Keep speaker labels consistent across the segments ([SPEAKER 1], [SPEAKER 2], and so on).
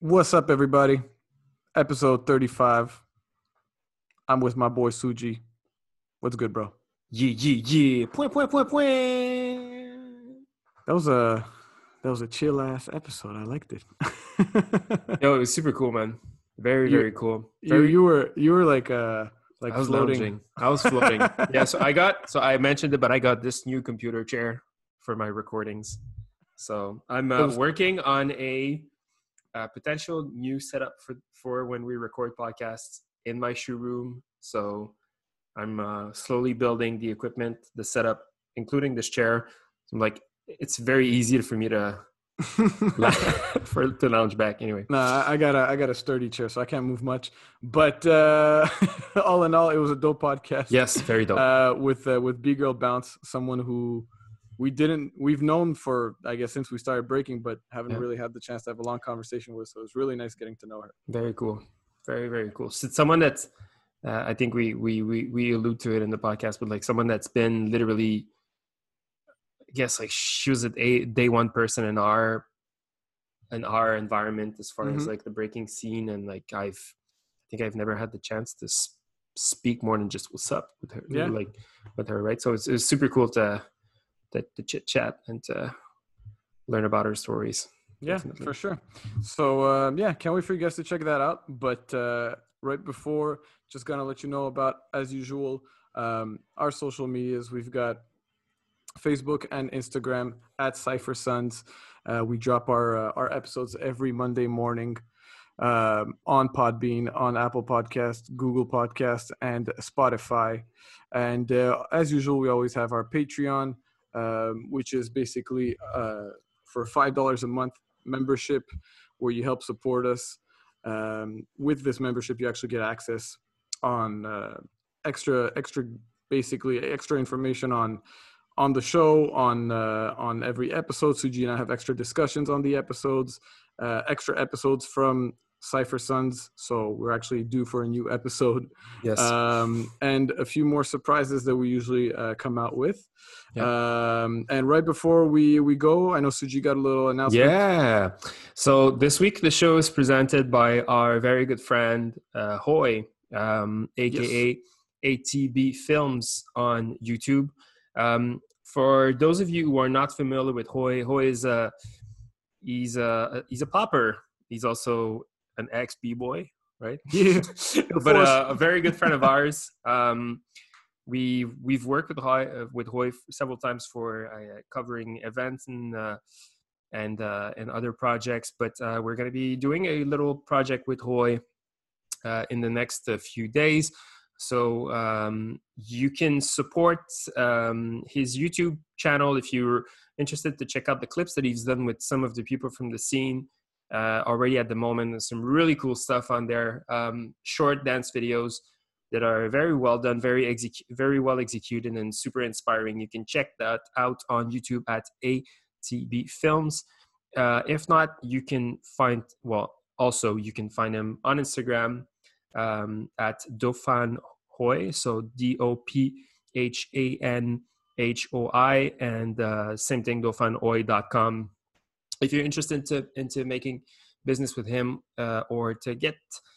[SPEAKER 1] What's up, everybody? Episode 35. I'm with my boy Suji. What's good, bro?
[SPEAKER 2] Yeah, yeah, yeah. Point, point, point, point.
[SPEAKER 1] That was a that was a chill ass episode. I liked it.
[SPEAKER 2] Yo, it was super cool, man. Very,
[SPEAKER 1] You-
[SPEAKER 2] very cool.
[SPEAKER 1] you,
[SPEAKER 2] Very,
[SPEAKER 1] you were you were like uh like
[SPEAKER 2] I was
[SPEAKER 1] floating.
[SPEAKER 2] lounging. I was floating. yeah, so I got, so I mentioned it, but I got this new computer chair for my recordings. So I'm uh,
[SPEAKER 1] Those-
[SPEAKER 2] working on a, uh potential new setup for for when we record podcasts in my shoe room. So I'm uh, slowly building the equipment, the setup, including this chair. So I'm like, it's very easy for me to for to lounge back. Anyway,
[SPEAKER 1] Nah, I I got a I got a sturdy chair, so I can't move much. But uh, all in all, it was a dope podcast.
[SPEAKER 2] yes, very dope.
[SPEAKER 1] uh, with uh, with B Girl Bounce, someone who we didn't we've known for I guess since we started breaking, but haven't
[SPEAKER 2] Yeah.
[SPEAKER 1] really had the chance to have a long conversation with. So it was really nice getting to know her.
[SPEAKER 2] Very cool. Very very cool. So it's someone that's uh, I think we we we we allude to it in the podcast, but like someone that's been literally, I guess like she was a day, day one person in our in our environment as far as
[SPEAKER 1] Mhm.
[SPEAKER 2] like the breaking scene, and like I've I think I've never had the chance to s- speak more than just what's up with her,
[SPEAKER 1] Yeah.
[SPEAKER 2] like with her, right? So it's it's super cool to that to chit chat and to learn about her stories.
[SPEAKER 1] Yeah,
[SPEAKER 2] Definitely.
[SPEAKER 1] for sure. So um, yeah, can't wait for you guys to check that out. But uh, right before, just gonna let you know about as usual um, our social medias. We've got Facebook and Instagram at Cipher Sons. Uh, we drop our uh, our episodes every Monday morning um, on Podbean, on Apple Podcast, Google Podcast, and Spotify. And uh, as usual, we always have our Patreon, um, which is basically uh, for five dollars a month membership, where you help support us. Um, with this membership, you actually get access on uh, extra extra basically extra information on on the show on uh, on every episode. Suji and I have extra discussions on the episodes, uh, extra episodes from Cipher Sons. So we're actually due for a new episode,
[SPEAKER 2] Yes.
[SPEAKER 1] um, and a few more surprises that we usually uh, come out with. Um, and right before we we go, I know Suji got a little announcement.
[SPEAKER 2] Yeah. So this week the show is presented by our very good friend uh, Hoi, um, aka ATB Films on YouTube. Um, for those of you who are not familiar with Hoi, Hoi is a he's a he's a popper. He's also an ex b boy, right?
[SPEAKER 1] Yeah,
[SPEAKER 2] but uh, a very good friend of ours. Um, we we've worked with Hoi uh, with Hoi several times for uh, covering events and uh, and uh, and other projects. But uh, we're going to be doing a little project with Hoi uh, in the next uh, few days. So um, you can support um, his YouTube channel if you're interested to check out the clips that he's done with some of the people from the scene uh, already at the moment. Some really cool stuff on there. Um, short dance videos that are very well done, very exec- very well executed, and super inspiring. You can check that out on YouTube at ATB Films. Uh, if not, you can find well. Also, you can find him on Instagram um, at Dophan Hoi, so D O P H A N H O I, and uh, same thing, dophanhoi.com. If you're interested to, into making business with him uh, or to get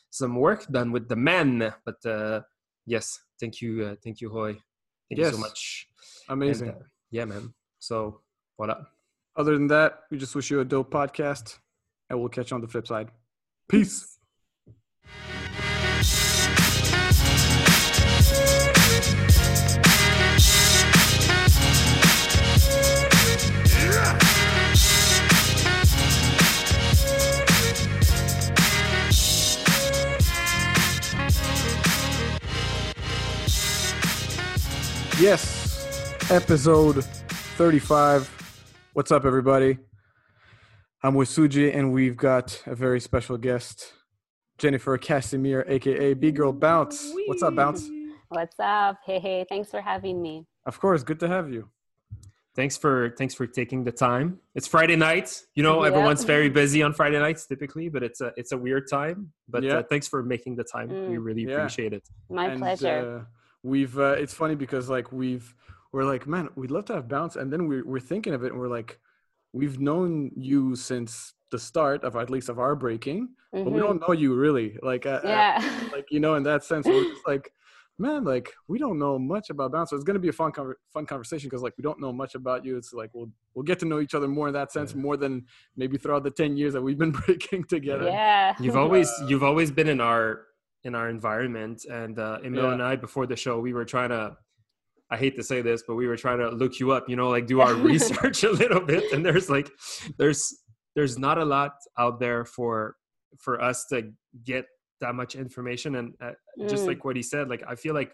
[SPEAKER 2] some work done with the man, but uh, yes, thank you, uh, thank you, Hoi. Thank you so much.
[SPEAKER 1] amazing.
[SPEAKER 2] And, uh, yeah, man. So, what up?
[SPEAKER 1] Other than that, we just wish you a dope podcast, and we'll catch you on the flip side. Peace. Yes, episode 35. What's up, everybody? I'm with Suji, and we've got a very special guest, Jennifer Casimir, aka B Girl Bounce. What's up, Bounce?
[SPEAKER 3] What's up? Hey, hey, thanks for having me.
[SPEAKER 1] Of course, good to have you.
[SPEAKER 2] Thanks for thanks for taking the time. It's Friday night. You know,
[SPEAKER 3] Yeah.
[SPEAKER 2] everyone's very busy on Friday nights typically, but it's a it's a weird time. But
[SPEAKER 1] Yeah.
[SPEAKER 2] uh, thanks for making the time. we
[SPEAKER 3] Mm.
[SPEAKER 2] really
[SPEAKER 1] Yeah.
[SPEAKER 2] appreciate it.
[SPEAKER 3] My
[SPEAKER 1] And,
[SPEAKER 3] pleasure.
[SPEAKER 1] Uh, we've uh, it's funny because like we've we're like, man, we'd love to have Bounce, and then we're we're thinking of it, and we're like, we've known you since the start of at least of our breaking, but we don't know you really. Like, uh, uh, like you know, in that sense, we're just like, man, like we don't know much about bounce. So it's gonna be a fun, conver- fun conversation because like we don't know much about you. It's like we'll we'll get to know each other more in that sense, more than maybe throughout the ten years that we've been breaking together.
[SPEAKER 3] yeah.
[SPEAKER 2] You've always you've always been in our in our environment, and uh, Emil
[SPEAKER 1] Yeah.
[SPEAKER 2] and I before the show we were trying to. I hate to say this, but we were trying to look you up. You know, like do our research a little bit, and there's like there's there's not a lot out there for for us to get that much information and uh, just
[SPEAKER 3] Mm.
[SPEAKER 2] like what he said like i feel like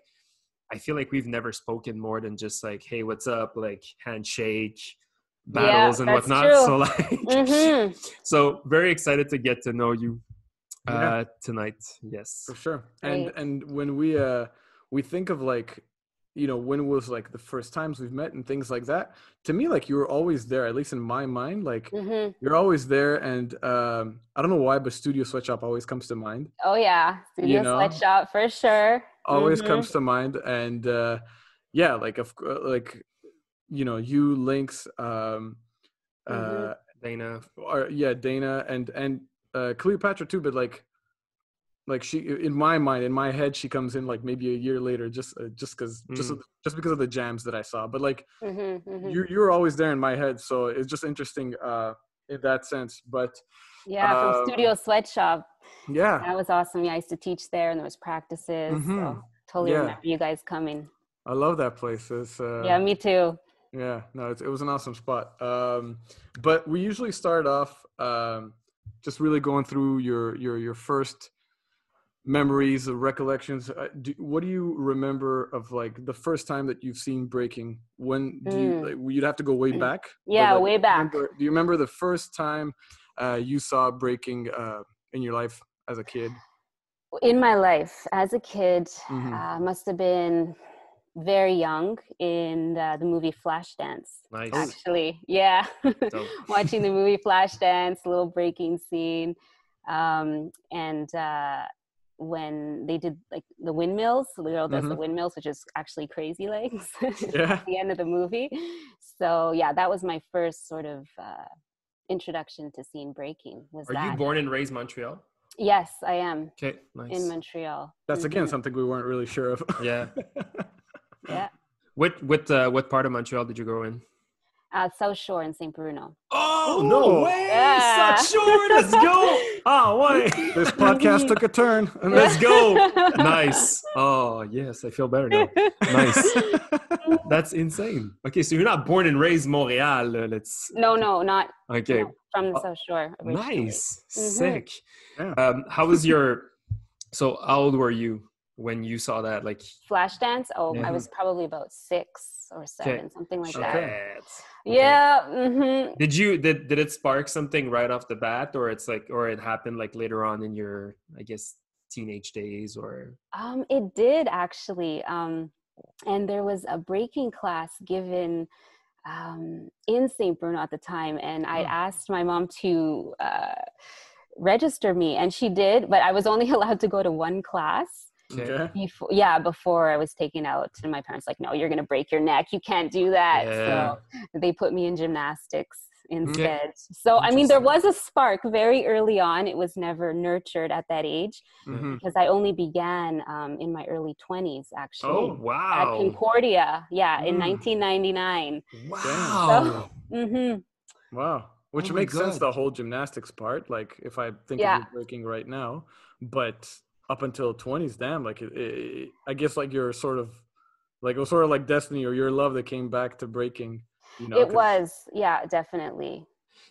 [SPEAKER 2] i feel like we've never spoken more than just like hey what's up like handshake
[SPEAKER 3] Yeah,
[SPEAKER 2] battles and whatnot
[SPEAKER 3] true.
[SPEAKER 2] so like
[SPEAKER 3] Mhm.
[SPEAKER 2] so very excited to get to know you
[SPEAKER 1] Yeah.
[SPEAKER 2] tonight yes
[SPEAKER 1] for sure and
[SPEAKER 3] Great.
[SPEAKER 1] and when we uh we think of like you know when was like the first times we've met and things like that to me like you were always there at least in my mind like
[SPEAKER 3] Mhm.
[SPEAKER 1] you're always there and um i don't know why but studio sweatshop always comes to mind
[SPEAKER 3] Oh yeah, studio
[SPEAKER 1] know?
[SPEAKER 3] sweatshop for sure.
[SPEAKER 1] always
[SPEAKER 3] Mhm.
[SPEAKER 1] comes to mind and uh yeah like of like you know you lynx um uh
[SPEAKER 3] Mhm.
[SPEAKER 2] dana
[SPEAKER 1] or yeah dana and and uh cleopatra too but like like she in my mind in my head she comes in like maybe a year later just uh, just because just
[SPEAKER 2] Mm.
[SPEAKER 1] just because of the jams that i saw but like
[SPEAKER 3] Mhm, mhm.
[SPEAKER 1] you you're always there in my head so it's just interesting uh in that sense but
[SPEAKER 3] Yeah,
[SPEAKER 1] um,
[SPEAKER 3] from Studio Sweatshop.
[SPEAKER 1] yeah
[SPEAKER 3] That was awesome. Yeah, I used to teach there, and there was practices.
[SPEAKER 1] Mhm.
[SPEAKER 3] So totally
[SPEAKER 1] Yeah.
[SPEAKER 3] remember you guys coming.
[SPEAKER 1] i love that place it's uh
[SPEAKER 3] yeah, me too.
[SPEAKER 1] Yeah, no, it, it was an awesome spot. Um, but we usually start off um, just really going through your your your first memories or recollections. Uh, do, what do you remember of like the first time that you've seen breaking? When do you
[SPEAKER 3] Mm.
[SPEAKER 1] like, you'd have to go way back? but,
[SPEAKER 3] Yeah,
[SPEAKER 1] like,
[SPEAKER 3] way back.
[SPEAKER 1] remember- do you remember the first time uh, you saw breaking uh, in your life as a kid?
[SPEAKER 3] In my life as a kid,
[SPEAKER 1] Mhm.
[SPEAKER 3] uh, must have been very young in the, the movie Flashdance.
[SPEAKER 2] nice
[SPEAKER 3] Actually, yeah, watching the movie Flashdance, little breaking scene, um, and uh, when they did like the windmills, the girl does the
[SPEAKER 1] Mhm.
[SPEAKER 3] windmills, which is actually crazy legs.
[SPEAKER 1] Yeah.
[SPEAKER 3] at the end of the movie. So yeah, that was my first sort of uh, introduction to scene breaking. Was
[SPEAKER 2] are
[SPEAKER 3] that?
[SPEAKER 2] you born and raised montreal
[SPEAKER 3] Yes, I am
[SPEAKER 2] okay nice
[SPEAKER 3] in Montreal.
[SPEAKER 1] That's again
[SPEAKER 3] Mhm.
[SPEAKER 1] something we weren't really sure of.
[SPEAKER 2] yeah
[SPEAKER 3] Yeah,
[SPEAKER 2] what what uh, what part of montreal did you grow in
[SPEAKER 3] uh, South Shore in Saint Bruno.
[SPEAKER 2] Oh
[SPEAKER 1] Ooh.
[SPEAKER 2] no way!
[SPEAKER 3] Yeah.
[SPEAKER 2] Such short. Let's go. Oh wait.
[SPEAKER 1] this podcast took a turn.
[SPEAKER 2] Let's go. Nice. Oh yes, I feel better now. Nice. That's insane. Okay, so you're not born and raised Montreal. uh, Let's.
[SPEAKER 3] No, no, not
[SPEAKER 2] Okay.
[SPEAKER 3] no, from the
[SPEAKER 2] Oh,
[SPEAKER 3] South Shore. originally.
[SPEAKER 2] Nice.
[SPEAKER 3] Mhm.
[SPEAKER 2] Sick.
[SPEAKER 1] Yeah.
[SPEAKER 2] Um, how was your? So how old were you when you saw that? Like.
[SPEAKER 3] Flashdance. Oh,
[SPEAKER 2] Yeah.
[SPEAKER 3] I was probably about six or seven, something like that.
[SPEAKER 2] shit.
[SPEAKER 3] Yeah. hmm
[SPEAKER 2] Did you did did it spark something right off the bat, or it's like, or it happened like later on in your, I guess, teenage days, or?
[SPEAKER 3] Um, it did actually. Um, and there was a breaking class given um, in St. Bruno at the time, and I
[SPEAKER 1] Hmm.
[SPEAKER 3] asked my mom to uh, register me, and she did, but I was only allowed to go to one class.
[SPEAKER 1] Okay.
[SPEAKER 3] Before, yeah, before I was taken out, and my parents like, no, you're gonna break your neck. You can't do that.
[SPEAKER 2] Yeah.
[SPEAKER 3] So they put me in gymnastics instead. So I mean, there was a spark very early on. It was never nurtured at that age
[SPEAKER 1] Mhm.
[SPEAKER 3] because I only began um, in my early 20s actually.
[SPEAKER 2] Oh wow! At!
[SPEAKER 3] Concordia, yeah, in
[SPEAKER 1] Mm.
[SPEAKER 3] 1999.
[SPEAKER 2] Wow!
[SPEAKER 3] hmm
[SPEAKER 1] Wow. Which
[SPEAKER 2] Oh
[SPEAKER 1] makes sense, the whole gymnastics part. Like, if I think
[SPEAKER 3] Yeah.
[SPEAKER 1] of you breaking right now, but up until 20s, damn, like, it, it, I guess, like, you're sort of, like, it was sort of like destiny or your love that came back to breaking, you know?
[SPEAKER 3] it
[SPEAKER 1] 'cause-
[SPEAKER 3] was, yeah, definitely.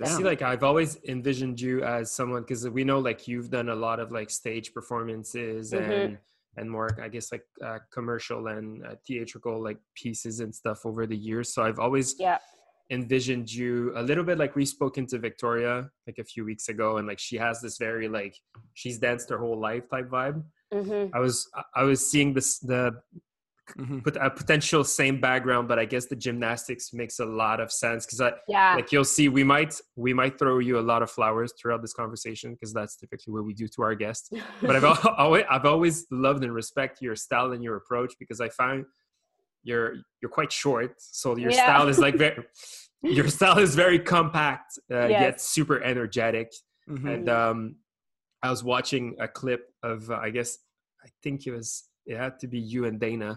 [SPEAKER 2] See, like I've always envisioned you as someone because we know like you've done a lot of like stage performances
[SPEAKER 3] Mhm.
[SPEAKER 2] and and more, I guess, like uh, commercial and uh, theatrical like pieces and stuff over the years. So I've always
[SPEAKER 3] Yeah.
[SPEAKER 2] Envisioned you a little bit like we spoke into Victoria like a few weeks ago, and like she has this very like she's danced her whole life type vibe.
[SPEAKER 3] hmm
[SPEAKER 2] I was I was seeing this the
[SPEAKER 1] Mhm.
[SPEAKER 2] put a potential same background, but I guess the gymnastics makes a lot of sense because I
[SPEAKER 3] Yeah.
[SPEAKER 2] like you'll see we might we might throw you a lot of flowers throughout this conversation because that's typically what we do to our guests but i've always i've always loved and respect your style and your approach because i find you're you're quite short, so your
[SPEAKER 3] Yeah.
[SPEAKER 2] style is like very your style is very compact uh, yet super energetic.
[SPEAKER 1] Mhm.
[SPEAKER 2] And um, I was watching a clip of uh, I guess I think it was it had to be you and Dana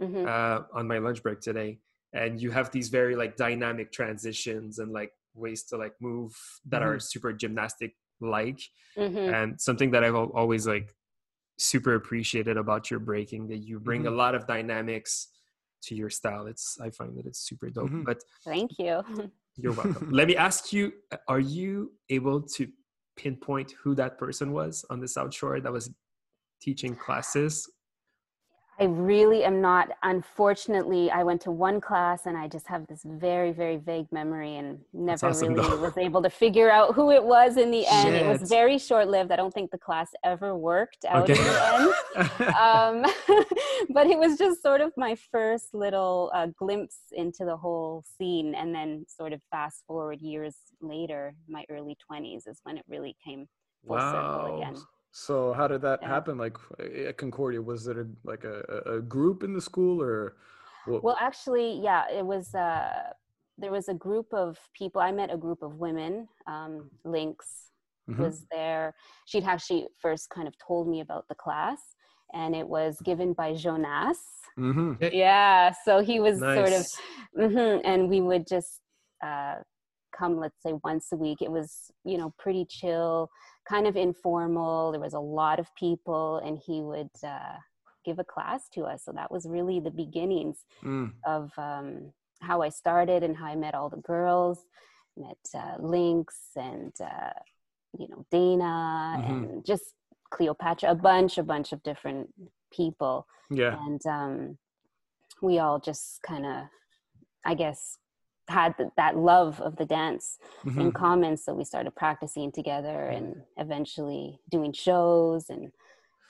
[SPEAKER 3] Mhm.
[SPEAKER 2] uh, on my lunch break today, and you have these very like dynamic transitions and like ways to like move that are super gymnastic like
[SPEAKER 3] Mhm.
[SPEAKER 2] and something that I've always like super appreciated about your breaking that you bring a
[SPEAKER 1] Mhm.
[SPEAKER 2] lot of dynamics to your style. It's I find that it's super dope.
[SPEAKER 1] Mhm.
[SPEAKER 2] But
[SPEAKER 3] Thank you.
[SPEAKER 2] you're welcome. Let me ask you: Are you able to pinpoint who that person was on the South Shore that was teaching classes?
[SPEAKER 3] I really am not. Unfortunately, I went to one class and I just have this very, very vague memory and never
[SPEAKER 2] awesome,
[SPEAKER 3] really
[SPEAKER 2] though.
[SPEAKER 3] was able to figure out who it was in the end. It was very short lived. I don't think the class ever worked out in the end. um, but it was just sort of my first little uh, glimpse into the whole scene and then sort of fast forward years later my early 20s is when it really came full circle again
[SPEAKER 1] So how did that
[SPEAKER 3] Yeah.
[SPEAKER 1] happen? Like at Concordia, was it a, like a, a- a group in the school or? What?
[SPEAKER 3] well actually yeah it was uh, there was a group of people i met a group of women um, lynx
[SPEAKER 1] Mhm.
[SPEAKER 3] was there she'd actually first kind of told me about the class and it was given by jonas
[SPEAKER 1] Mhm.
[SPEAKER 3] yeah so he was sort of
[SPEAKER 2] Nice.
[SPEAKER 3] hmm and we would just uh, come let's say once a week it was you know pretty chill kind of informal there was a lot of people and he would uh, give a class to us so that was really the beginnings
[SPEAKER 1] Mm.
[SPEAKER 3] of um, how i started and how i met all the girls met uh, lynx and uh, you know dana
[SPEAKER 1] Mhm.
[SPEAKER 3] and just cleopatra a bunch a bunch of different people
[SPEAKER 1] Yeah.
[SPEAKER 3] and um, we all just kind of i guess had th- that love of the dance in
[SPEAKER 1] Mhm.
[SPEAKER 3] common so we started practicing together and eventually doing shows and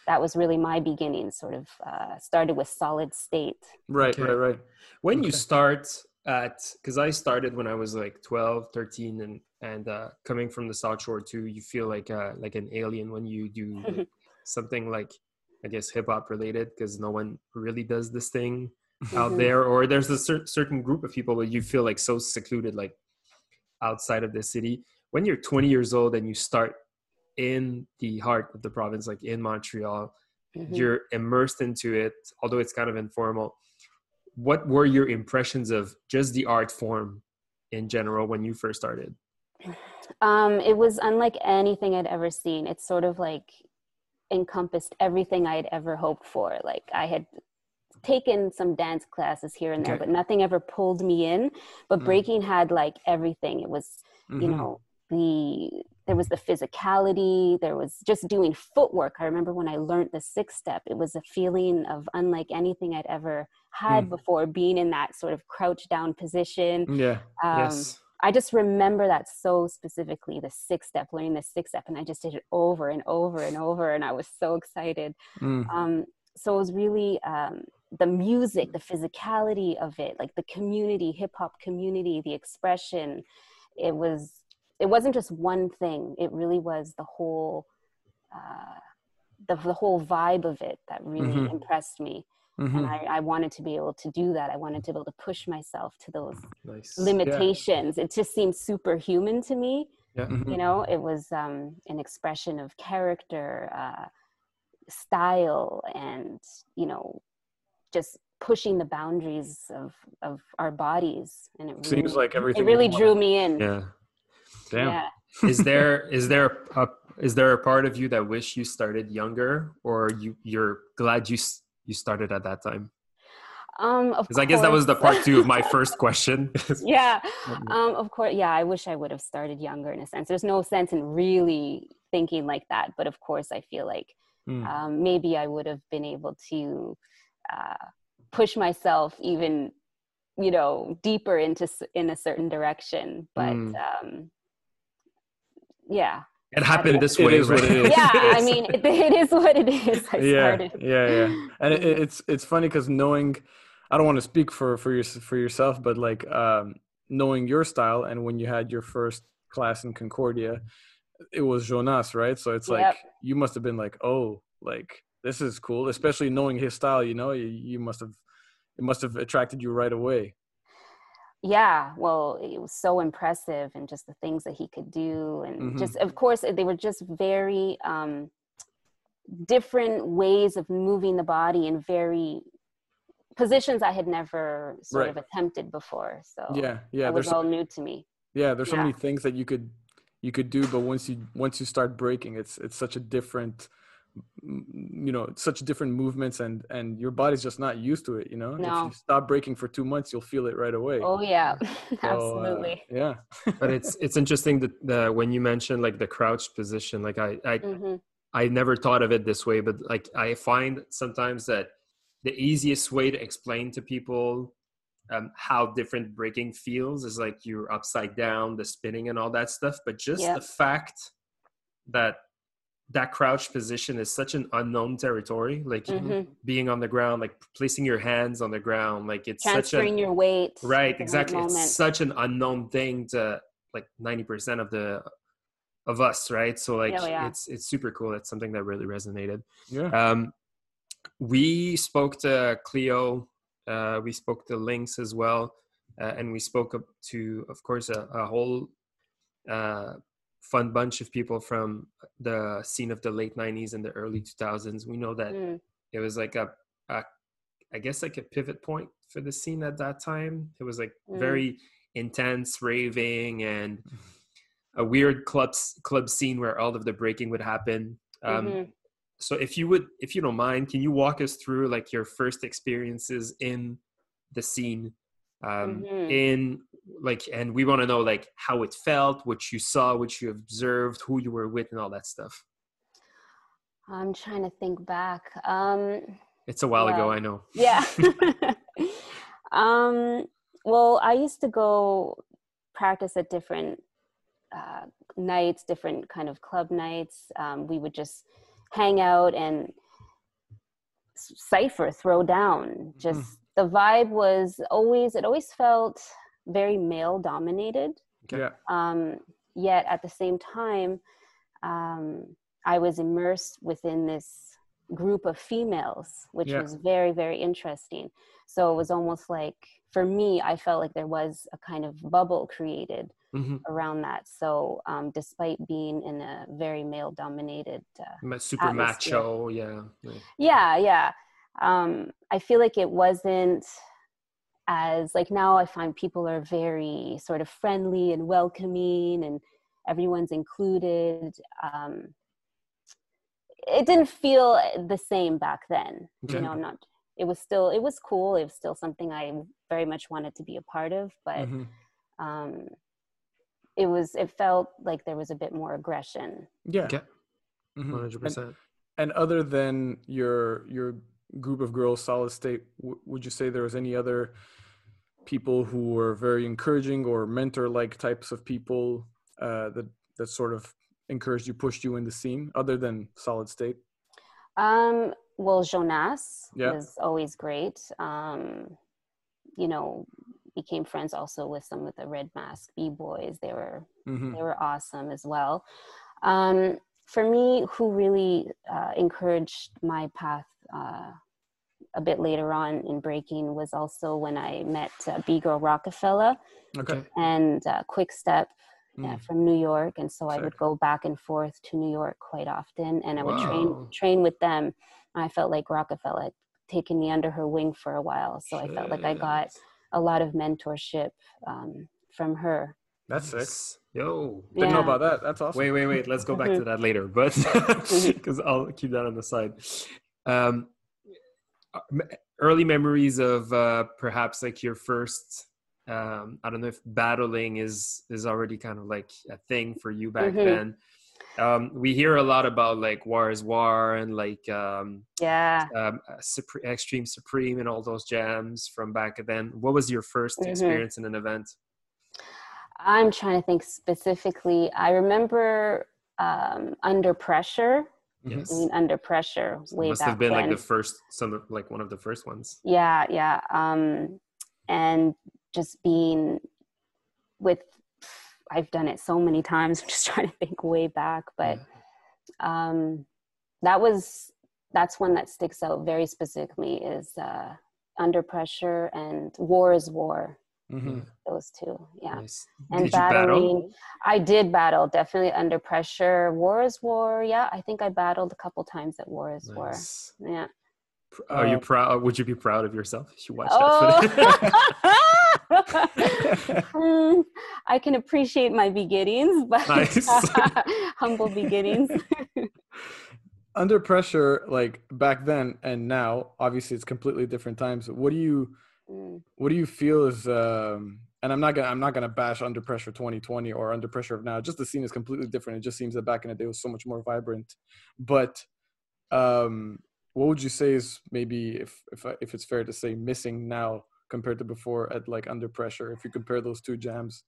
[SPEAKER 3] that was really my beginning sort of uh, started with solid state
[SPEAKER 1] Right.
[SPEAKER 2] Okay.
[SPEAKER 1] Right. Right.
[SPEAKER 2] when you start at because i started when i was like 12 13 and and uh coming from the south shore too you feel like uh like an alien when you do like, something like i guess hip-hop related because no one really does this thing out
[SPEAKER 3] Mhm.
[SPEAKER 2] there or there's a cer- certain group of people where you feel like so secluded like outside of the city when you're 20 years old and you start in the heart of the province like in montreal
[SPEAKER 3] Mhm.
[SPEAKER 2] you're immersed into it although it's kind of informal what were your impressions of just the art form in general when you first started
[SPEAKER 3] Um, it was unlike anything I'd ever seen. It sort of like encompassed everything I had ever hoped for. Like I had taken some dance classes here and there,
[SPEAKER 2] Okay.
[SPEAKER 3] but nothing ever pulled me in. But
[SPEAKER 1] Mm.
[SPEAKER 3] breaking had like everything. It was, you
[SPEAKER 1] Mhm.
[SPEAKER 3] know, the there was the physicality. There was just doing footwork. I remember when I learned the six step. It was a feeling of unlike anything I'd ever had
[SPEAKER 1] Mm.
[SPEAKER 3] before. Being in that sort of crouch down position.
[SPEAKER 1] Yeah.
[SPEAKER 3] Um,
[SPEAKER 2] yes
[SPEAKER 3] I just remember that so specifically, the six step, learning the six step, and I just did it over and over and over, and I was so excited.
[SPEAKER 1] Mm.
[SPEAKER 3] Um, so it was really um, the music, the physicality of it, like the community, hip hop community, the expression. It was, it wasn't just one thing. It really was the whole, uh, the the whole vibe of it that really
[SPEAKER 1] Mhm.
[SPEAKER 3] impressed me,
[SPEAKER 1] Mhm.
[SPEAKER 3] and I, I wanted to be able to do that. I wanted to be able to push myself to those
[SPEAKER 2] nice
[SPEAKER 3] limitations. It just seemed superhuman to me.
[SPEAKER 2] yeah
[SPEAKER 1] Mhm.
[SPEAKER 3] You know, it was um, an expression of character, uh, style, and you know, just pushing the boundaries of of our bodies. And it really,
[SPEAKER 1] Seems like everything.
[SPEAKER 3] it really drew me in.
[SPEAKER 2] yeah
[SPEAKER 1] Damn.
[SPEAKER 3] Yeah.
[SPEAKER 2] is there is there a is there a part of you that wish you started younger or you you're glad you you started at that time
[SPEAKER 3] Um, of
[SPEAKER 2] because i guess that was the part two of my first question
[SPEAKER 3] yeah. Um, of course. Yeah. I wish I would have started younger in a sense. There's no sense in really thinking like that, but of course, I feel like
[SPEAKER 1] Mm.
[SPEAKER 3] um, maybe I would have been able to uh, push myself even, you know, deeper into in a certain direction. But
[SPEAKER 1] Mm.
[SPEAKER 3] um, yeah,
[SPEAKER 2] it happened this
[SPEAKER 1] It
[SPEAKER 2] way
[SPEAKER 1] is what
[SPEAKER 2] right?
[SPEAKER 1] it is.
[SPEAKER 3] yeah. I mean, it, it is what it is. I
[SPEAKER 1] yeah,
[SPEAKER 3] started.
[SPEAKER 1] yeah, yeah. And it, it's it's funny because knowing, I don't want to speak for for your for yourself, but like um, knowing your style and when you had your first class in Concordia, it was Jonas, right? So it's like
[SPEAKER 3] Yep.
[SPEAKER 1] you must have been like, oh, like this is cool, especially knowing his style. You know, you, you must have. it must have attracted you right away.
[SPEAKER 3] Yeah, well, it was so impressive, and just the things that he could do, and
[SPEAKER 1] Mhm.
[SPEAKER 3] just of course they were just very um, different ways of moving the body in very positions I had never sort
[SPEAKER 1] Right.
[SPEAKER 3] of attempted before. So
[SPEAKER 1] Yeah, yeah.
[SPEAKER 3] it was all new to me.
[SPEAKER 1] yeah, there's so
[SPEAKER 3] yeah.
[SPEAKER 1] many things that you could you could do, but once you once you start breaking, it's it's such a different you know such different movements and and your body's just not used to it you know if you stop breaking for two months you'll feel it right away
[SPEAKER 3] Oh yeah,
[SPEAKER 1] So, uh,
[SPEAKER 3] absolutely.
[SPEAKER 1] yeah
[SPEAKER 2] but it's it's interesting that the when you mentioned like the crouched position like i i
[SPEAKER 3] hmm
[SPEAKER 2] I never thought of it this way, but like I find sometimes that the easiest way to explain to people um, how different breaking feels is like you're upside down, the spinning and all that stuff. But just
[SPEAKER 3] Yeah.
[SPEAKER 2] the fact that that crouch position is such an unknown territory, like
[SPEAKER 3] hmm
[SPEAKER 2] being on the ground, like placing your hands on the ground, like it's such a
[SPEAKER 3] Transferring your weight.
[SPEAKER 2] right exactly
[SPEAKER 3] moment.
[SPEAKER 2] it's such an unknown thing to like 90% of the of us right so like
[SPEAKER 3] Oh, yeah.
[SPEAKER 2] it's it's super cool it's something that really resonated
[SPEAKER 1] yeah
[SPEAKER 2] um we spoke to cleo uh we spoke to lynx as well uh, and we spoke up to of course a, a whole uh fun bunch of people from the scene of the late 90s and the early 2000s we know that
[SPEAKER 3] Mm,
[SPEAKER 2] it was like a, a i guess like a pivot point for the scene at that time it was like
[SPEAKER 3] Mm.
[SPEAKER 2] very intense raving and a weird club club scene where all of the breaking would happen um
[SPEAKER 3] mhm.
[SPEAKER 2] so if you would if you don't mind can you walk us through like your first experiences in the scene um
[SPEAKER 3] Mhm.
[SPEAKER 2] in like and we want to know like how it felt what you saw what you observed who you were with and all that stuff
[SPEAKER 3] I'm trying to think back. Um,
[SPEAKER 2] it's a while ago i know
[SPEAKER 3] yeah. um, well, I used to go practice at different uh, nights, different kind of club nights. Um, we would just hang out and cipher, throw down. Just the vibe was always, it always felt very male dominated.
[SPEAKER 1] Yeah
[SPEAKER 3] Um, yet at the same time, um, I was immersed within this group of females, which
[SPEAKER 1] Yeah.
[SPEAKER 3] was very, very interesting. So it was almost like, for me, I felt like there was a kind of bubble created
[SPEAKER 2] Mhm.
[SPEAKER 3] around that. So um, despite being in a very male dominated, uh,
[SPEAKER 2] super
[SPEAKER 3] Atmosphere.
[SPEAKER 2] macho yeah yeah.
[SPEAKER 3] yeah, yeah, um, I feel like it wasn't as like now I find people are very sort of friendly and welcoming and everyone's included. Um, it didn't feel the same back then.
[SPEAKER 2] Okay.
[SPEAKER 3] You know, I'm not. It was still. It was cool. It was still something I very much wanted to be a part of, but
[SPEAKER 1] Mhm.
[SPEAKER 3] um, it was. It felt like there was a bit more aggression.
[SPEAKER 1] yeah
[SPEAKER 2] Okay.
[SPEAKER 1] Mhm.
[SPEAKER 2] 100%
[SPEAKER 1] and other than your your group of girls solid state w- would you say there was any other people who were very encouraging or mentor like types of people uh, that that sort of encouraged you pushed you in the scene other than solid state
[SPEAKER 3] Um, well, Jonas
[SPEAKER 1] Yeah.
[SPEAKER 3] was always great. Um, you know, became friends also with some of the Red Mask B boys. They were
[SPEAKER 1] hmm
[SPEAKER 3] they were awesome as well. Um, for me, who really uh, encouraged my path uh, a bit later on in breaking was also when I met uh, B Girl Rokafella.
[SPEAKER 1] Okay.
[SPEAKER 3] And uh, Kwikstep yeah,
[SPEAKER 1] Mm.
[SPEAKER 3] from New York, and so I would go back and forth to New York quite often, and I would
[SPEAKER 2] Wow.
[SPEAKER 3] train train with them. I felt like Rokafella had taken me under her wing for a while, so I felt like I got a lot of mentorship um, from her.
[SPEAKER 1] that's sick.
[SPEAKER 2] Nice. yo.
[SPEAKER 1] Didn't know about that. That's awesome.
[SPEAKER 2] Wait wait wait. Let's go back to that later. But because i'll keep that on the side. Um uh, m- early memories of uh perhaps like your first um i don't know if battling is is already kind of like a thing for you back
[SPEAKER 3] Mhm.
[SPEAKER 2] then um we hear a lot about like war is war and like um
[SPEAKER 3] Yeah.
[SPEAKER 2] um, uh, Supre- Extreme Supreme and all those jams from back then. What was your 1st
[SPEAKER 3] Mhm.
[SPEAKER 2] experience in an event?
[SPEAKER 3] I'm trying to think specifically. I remember um, Under Pressure,
[SPEAKER 1] Mhm.
[SPEAKER 3] doing Under Pressure way
[SPEAKER 2] Must
[SPEAKER 3] back
[SPEAKER 2] have been
[SPEAKER 3] when.
[SPEAKER 2] like the first, some like one of the first ones.
[SPEAKER 3] yeah yeah um and just being with i've done it so many times i'm just trying to think way back but um that was that's one that sticks out very specifically is uh Under Pressure and War is War.
[SPEAKER 1] Mm-hmm.
[SPEAKER 3] Those two, yeah.
[SPEAKER 2] Nice.
[SPEAKER 3] And
[SPEAKER 2] Did
[SPEAKER 3] battling,
[SPEAKER 2] battle?
[SPEAKER 3] I did battle definitely under pressure. War is War, yeah. I think I battled a couple times at War is War. Yeah.
[SPEAKER 2] Are you
[SPEAKER 1] Um,
[SPEAKER 2] proud? Would you be proud of yourself if you watched
[SPEAKER 3] Oh.
[SPEAKER 2] that?
[SPEAKER 3] Hmm, I can appreciate my beginnings, but
[SPEAKER 2] Nice.
[SPEAKER 3] humble beginnings.
[SPEAKER 1] under pressure like back then and now obviously it's completely different times what do you
[SPEAKER 3] Mm,
[SPEAKER 1] what do you feel is um and i'm not gonna i'm not gonna bash under pressure 2020 or under pressure of now just the scene is completely different it just seems that back in the day was so much more vibrant but um what would you say is maybe if if if it's fair to say missing now compared to before at like under pressure if you compare those two jams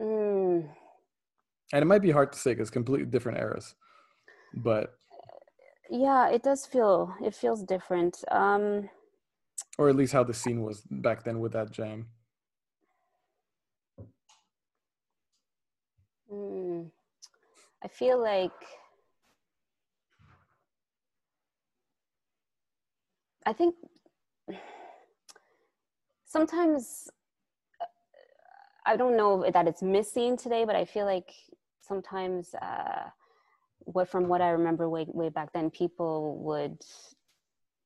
[SPEAKER 3] mm.
[SPEAKER 1] and it might be hard to say because completely different eras but
[SPEAKER 3] Yeah, it does feel it feels different. Um
[SPEAKER 1] or at least how the scene was back then with that jam.
[SPEAKER 3] Mm, I feel like I think sometimes uh, I don't know that it's missing today, but I feel like sometimes uh, what from what I remember way way back then, people would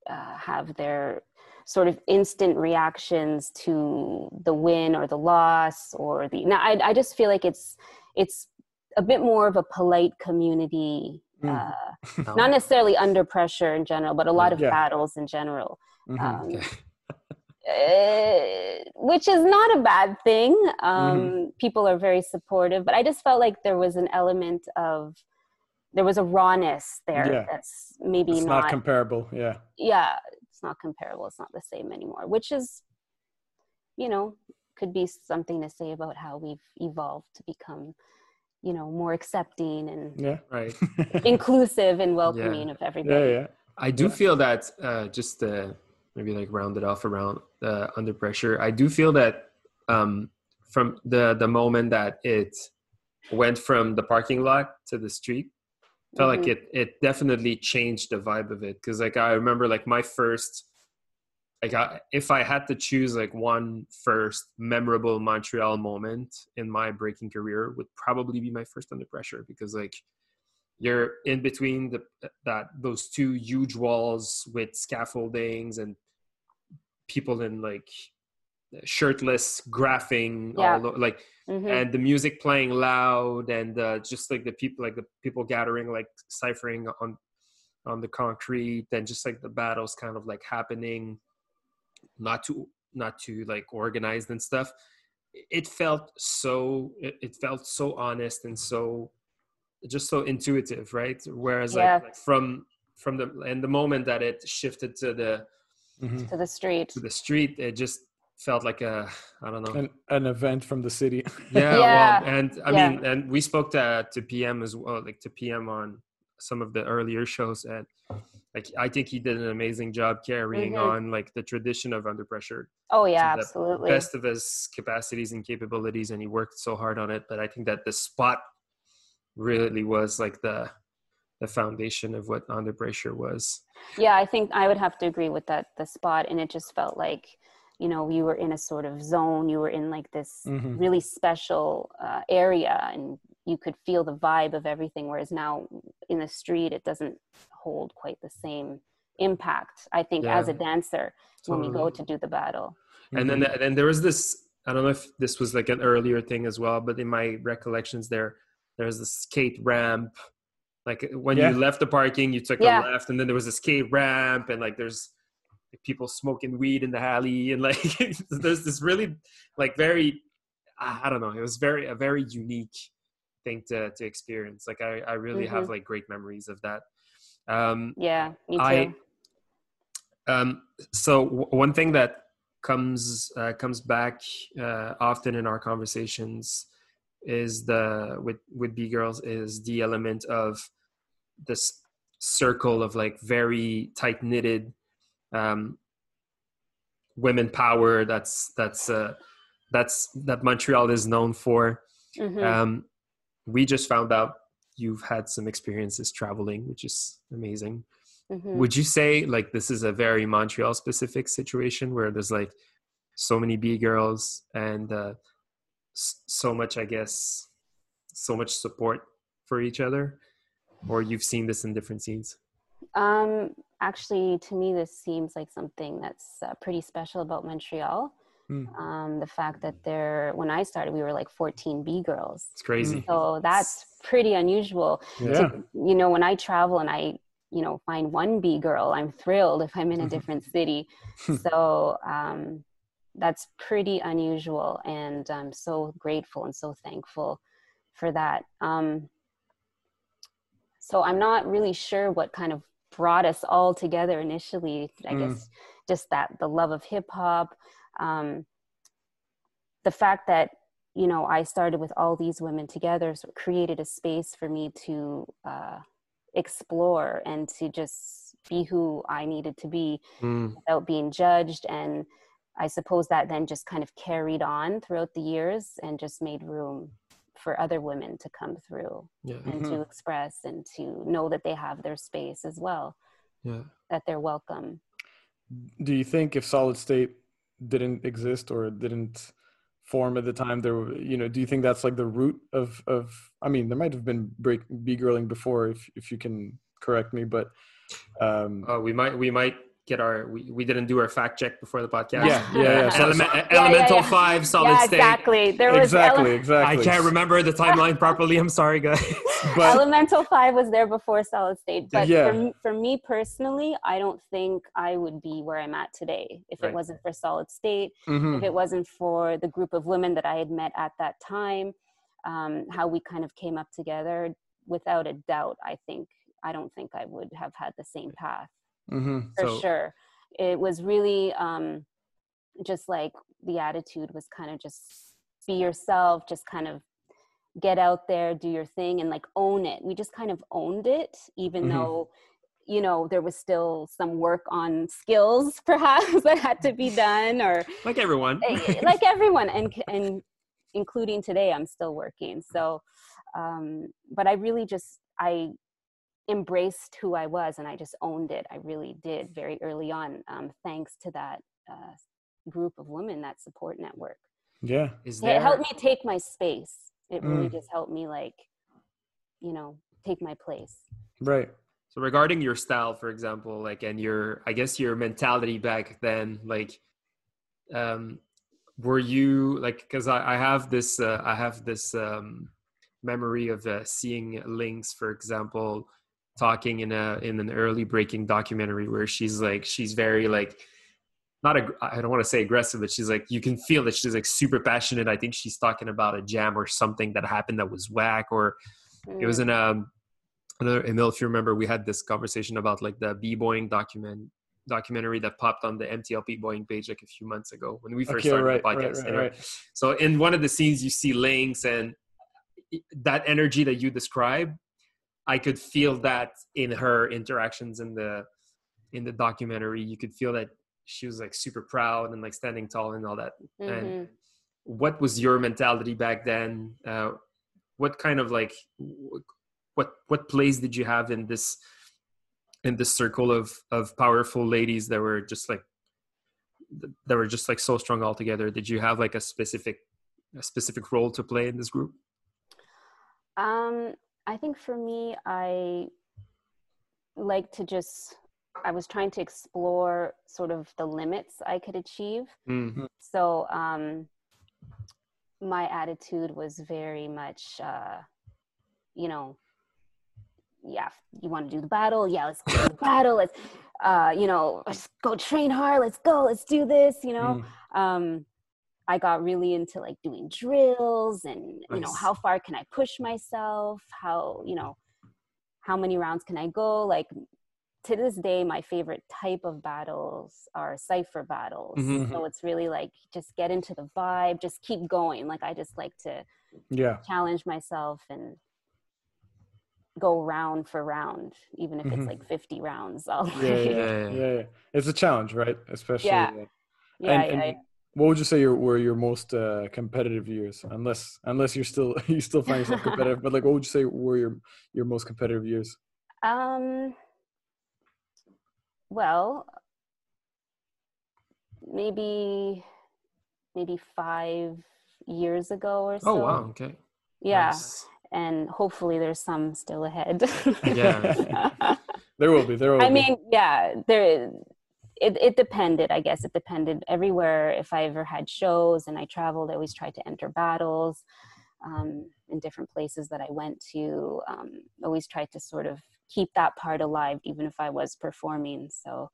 [SPEAKER 3] uh, have their sort of instant reactions to the win or the loss or the. Now, I I just feel like it's it's a bit more of a polite community.
[SPEAKER 1] Mm.
[SPEAKER 3] Uh,
[SPEAKER 2] No.
[SPEAKER 3] not necessarily under pressure in general, but a lot of
[SPEAKER 1] Yeah.
[SPEAKER 3] battles in general
[SPEAKER 1] Mhm.
[SPEAKER 3] um,
[SPEAKER 2] Okay.
[SPEAKER 3] uh, which is not a bad thing. Um,
[SPEAKER 1] Mm-hmm.
[SPEAKER 3] People are very supportive, but I just felt like there was an element of there was a rawness there
[SPEAKER 1] Yeah.
[SPEAKER 3] that's maybe
[SPEAKER 1] it's
[SPEAKER 3] not,
[SPEAKER 1] not comparable yeah
[SPEAKER 3] yeah, it's not comparable. It's not the same anymore, which is, you know, could be something to say about how we've evolved to become, you know, more accepting and
[SPEAKER 1] yeah
[SPEAKER 2] Right.
[SPEAKER 3] inclusive and welcoming of everybody.
[SPEAKER 1] yeah yeah
[SPEAKER 2] I do
[SPEAKER 1] Yeah.
[SPEAKER 2] feel that uh, just to maybe like round it off around uh, under pressure. I do feel that um, from the the moment that it went from the parking lot to the street, felt like
[SPEAKER 3] Mhm.
[SPEAKER 2] it it definitely changed the vibe of it. Because like I remember like my first like I, if I had to choose like one first memorable Montreal moment in my breaking career would probably be my first under pressure because like you're in between the that those two huge walls with scaffoldings and people in like shirtless graphing
[SPEAKER 3] Yeah.
[SPEAKER 2] all o- like
[SPEAKER 3] Mhm.
[SPEAKER 2] and the music playing loud and uh, just like the people like the people gathering like ciphering on on the concrete and just like the battles kind of like happening not too not too like organized and stuff it felt so it, it felt so honest and so just so intuitive right whereas
[SPEAKER 3] Yeah.
[SPEAKER 2] like, like from from the and the moment that it shifted to the
[SPEAKER 1] Mhm.
[SPEAKER 3] to the street.
[SPEAKER 2] to the street it just felt like a i don't know
[SPEAKER 1] an, an event from the city
[SPEAKER 2] yeah,
[SPEAKER 3] Yeah,
[SPEAKER 2] well, and I
[SPEAKER 3] yeah.
[SPEAKER 2] mean, and we spoke to to PM as well, like to PM on some of the earlier shows, and like I think he did an amazing job carrying
[SPEAKER 3] Mhm.
[SPEAKER 2] on like the tradition of Under Pressure,
[SPEAKER 3] Oh yeah,
[SPEAKER 2] the
[SPEAKER 3] absolutely.
[SPEAKER 2] best of his capacities and capabilities, and he worked so hard on it. But I think that the spot really was like the the foundation of what Under Pressure was.
[SPEAKER 3] Yeah, I think I would have to agree with that. The spot, and it just felt like, you know, you were in a sort of zone. You were in like this
[SPEAKER 1] Mhm.
[SPEAKER 3] really special uh, area, and you could feel the vibe of everything. Whereas now in the street, it doesn't hold quite the same impact. I think as a
[SPEAKER 2] Yeah.
[SPEAKER 3] dancer when we go to do the battle.
[SPEAKER 2] and then and then there was this i don't know if this was like an earlier thing as well but in my recollections there there's a skate ramp like when
[SPEAKER 1] Yeah.
[SPEAKER 2] you left the parking you took
[SPEAKER 3] Yeah.
[SPEAKER 2] a left and then there was a skate ramp and like there's like, people smoking weed in the alley and like there's this really like very i don't know it was very a very unique thing to to experience. Like i i really have like great memories of that. Um
[SPEAKER 3] Yeah, me too.
[SPEAKER 2] I um, so w- one thing that comes uh, comes back uh, often in our conversations is the with with B girls is the element of this circle of like very tight knitted um, women power. That's that's uh, that's that Montreal is known for.
[SPEAKER 3] Mhm.
[SPEAKER 2] Um, we just found out you've had some experiences traveling, which is amazing.
[SPEAKER 3] Mhm.
[SPEAKER 2] would you say like this is a very montreal specific situation where there's like so many b girls and uh, s- so much i guess so much support for each other or you've seen this in different scenes
[SPEAKER 3] Um, actually, to me, this seems like something that's uh, pretty special about Montreal.
[SPEAKER 1] Hmm.
[SPEAKER 3] Um, the fact that there, when I started, we were like 14 B girls.
[SPEAKER 2] it's crazy
[SPEAKER 3] So that's pretty unusual.
[SPEAKER 1] Yeah.
[SPEAKER 3] You know, when I travel and I, you know, find one B girl, I'm thrilled if I'm in a different city. so um, that's pretty unusual. And I'm so grateful and so thankful for that. Um, so I'm not really sure what kind of brought us all together initially. I
[SPEAKER 1] Mm.
[SPEAKER 3] guess just that the love of hip hop, um, the fact that you know I started with all these women together, so created a space for me to uh, explore and to just be who I needed to be
[SPEAKER 2] Mm,
[SPEAKER 3] without being judged and i suppose that then just kind of carried on throughout the years and just made room for other women to come through
[SPEAKER 2] yeah.
[SPEAKER 3] and to express and to know that they have their space as well.
[SPEAKER 2] Yeah.
[SPEAKER 3] That they're welcome.
[SPEAKER 1] Do you think if Solid State didn't exist or didn't form at the time, there, were- you know, do you think that's like the root of of? I mean, there might have been break b girling before, if if you can correct me, but um,
[SPEAKER 2] Oh, we might we might get our we, we didn't do our fact check before the podcast.
[SPEAKER 1] Yeah, yeah, yeah. So-
[SPEAKER 2] Element-
[SPEAKER 3] yeah,
[SPEAKER 2] Elemental
[SPEAKER 3] yeah.
[SPEAKER 2] Five, Solid
[SPEAKER 3] yeah
[SPEAKER 2] State.
[SPEAKER 3] exactly there was
[SPEAKER 1] exactly,
[SPEAKER 3] ele-
[SPEAKER 1] exactly.
[SPEAKER 2] I can't remember the timeline properly. I'm sorry, guys.
[SPEAKER 1] But
[SPEAKER 3] elemental five was there before solid state but
[SPEAKER 1] Yeah.
[SPEAKER 3] for, for me personally i don't think i would be where i'm at today if
[SPEAKER 2] Right.
[SPEAKER 3] it wasn't for solid state
[SPEAKER 1] Mhm.
[SPEAKER 3] if it wasn't for the group of women that I had met at that time, um, how we kind of came up together, without a doubt, I think I don't think I would have had the same path
[SPEAKER 1] Mhm.
[SPEAKER 3] for
[SPEAKER 2] So-
[SPEAKER 3] sure. It was really um, just like the attitude was kind of just be yourself, just kind of get out there, do your thing, and like own it. We just kind of owned it, even
[SPEAKER 1] Mhm.
[SPEAKER 3] though you know there was still some work on skills perhaps that had to be done or
[SPEAKER 2] like everyone.
[SPEAKER 3] eh, like everyone and and including today i'm still working so um but i really just i embraced who i was and i just owned it i really did very early on um thanks to that uh group of women that support network
[SPEAKER 1] Yeah.
[SPEAKER 2] Is
[SPEAKER 3] it
[SPEAKER 2] there
[SPEAKER 3] helped me take my space it really
[SPEAKER 1] Mm.
[SPEAKER 3] just helped me like you know take my place
[SPEAKER 1] Right.
[SPEAKER 2] so regarding your style, for example, like and your I guess your mentality back then, like um were you like because I, I have this uh, I have this um memory of uh, seeing Lynx, for example, talking in a in an early breaking documentary where she's like she's very like not ag- I don't want to say aggressive, but she's like you can feel that she's like super passionate. I think she's talking about a jam or something that happened that was whack, or it was
[SPEAKER 3] Mm.
[SPEAKER 2] in um another Emil. If you remember, we had this conversation about like the b boying document documentary that popped on the MTLP boying page like a few months ago when we first
[SPEAKER 1] Okay,
[SPEAKER 2] started
[SPEAKER 1] right,
[SPEAKER 2] the podcast.
[SPEAKER 1] right,
[SPEAKER 2] Anyway,
[SPEAKER 1] right.
[SPEAKER 2] so in one of the scenes, you see Lynx and that energy that you describe. I could feel that in her interactions in the in the documentary. You could feel that she was like super proud and like standing tall and all that. And
[SPEAKER 3] Mhm.
[SPEAKER 2] what was your mentality back then? Uh, what kind of like what what place did you have in this in this circle of of powerful ladies that were just like that were just like so strong all together did you have like a specific a specific role to play in this group
[SPEAKER 3] Um, I think for me, I like to just, I was trying to explore sort of the limits I could achieve.
[SPEAKER 2] Mm.
[SPEAKER 3] So um, my attitude was very much, uh, you know, yeah, you want to do the battle? Yeah, let's do the battle. Let's, uh, you know, let's go train hard. Let's go. Let's do this. You know,
[SPEAKER 1] Mm.
[SPEAKER 3] um, I got really into like doing drills and you know how far can I push myself? How you know how many rounds can I go? Like to this day, my favorite type of battles are cipher battles.
[SPEAKER 2] Mhm.
[SPEAKER 3] So it's really like just get into the vibe, just keep going. Like I just like to
[SPEAKER 1] Yeah.
[SPEAKER 3] challenge myself and go round for round, even if it's like 50 rounds. I'll
[SPEAKER 1] Yeah, yeah,
[SPEAKER 2] Yeah,
[SPEAKER 1] yeah. It's a challenge, right? Especially.
[SPEAKER 3] Yeah. yeah,
[SPEAKER 1] and,
[SPEAKER 3] I-
[SPEAKER 1] and what would you say your, were your most uh, competitive years? Unless unless you're still you still find yourself competitive, but like what would you say were your your most competitive years?
[SPEAKER 3] Um, well, maybe maybe five years ago or so.
[SPEAKER 2] Oh wow! Okay.
[SPEAKER 3] Yeah, nice. and hopefully there's some still ahead.
[SPEAKER 2] yeah.
[SPEAKER 1] there will be. There will. I
[SPEAKER 3] be. mean, yeah, there. It, it depended, I guess. It depended everywhere. If I ever had shows and I traveled, I always tried to enter battles um, in different places that I went to. Um, always tried to sort of keep that part alive, even if I was performing. So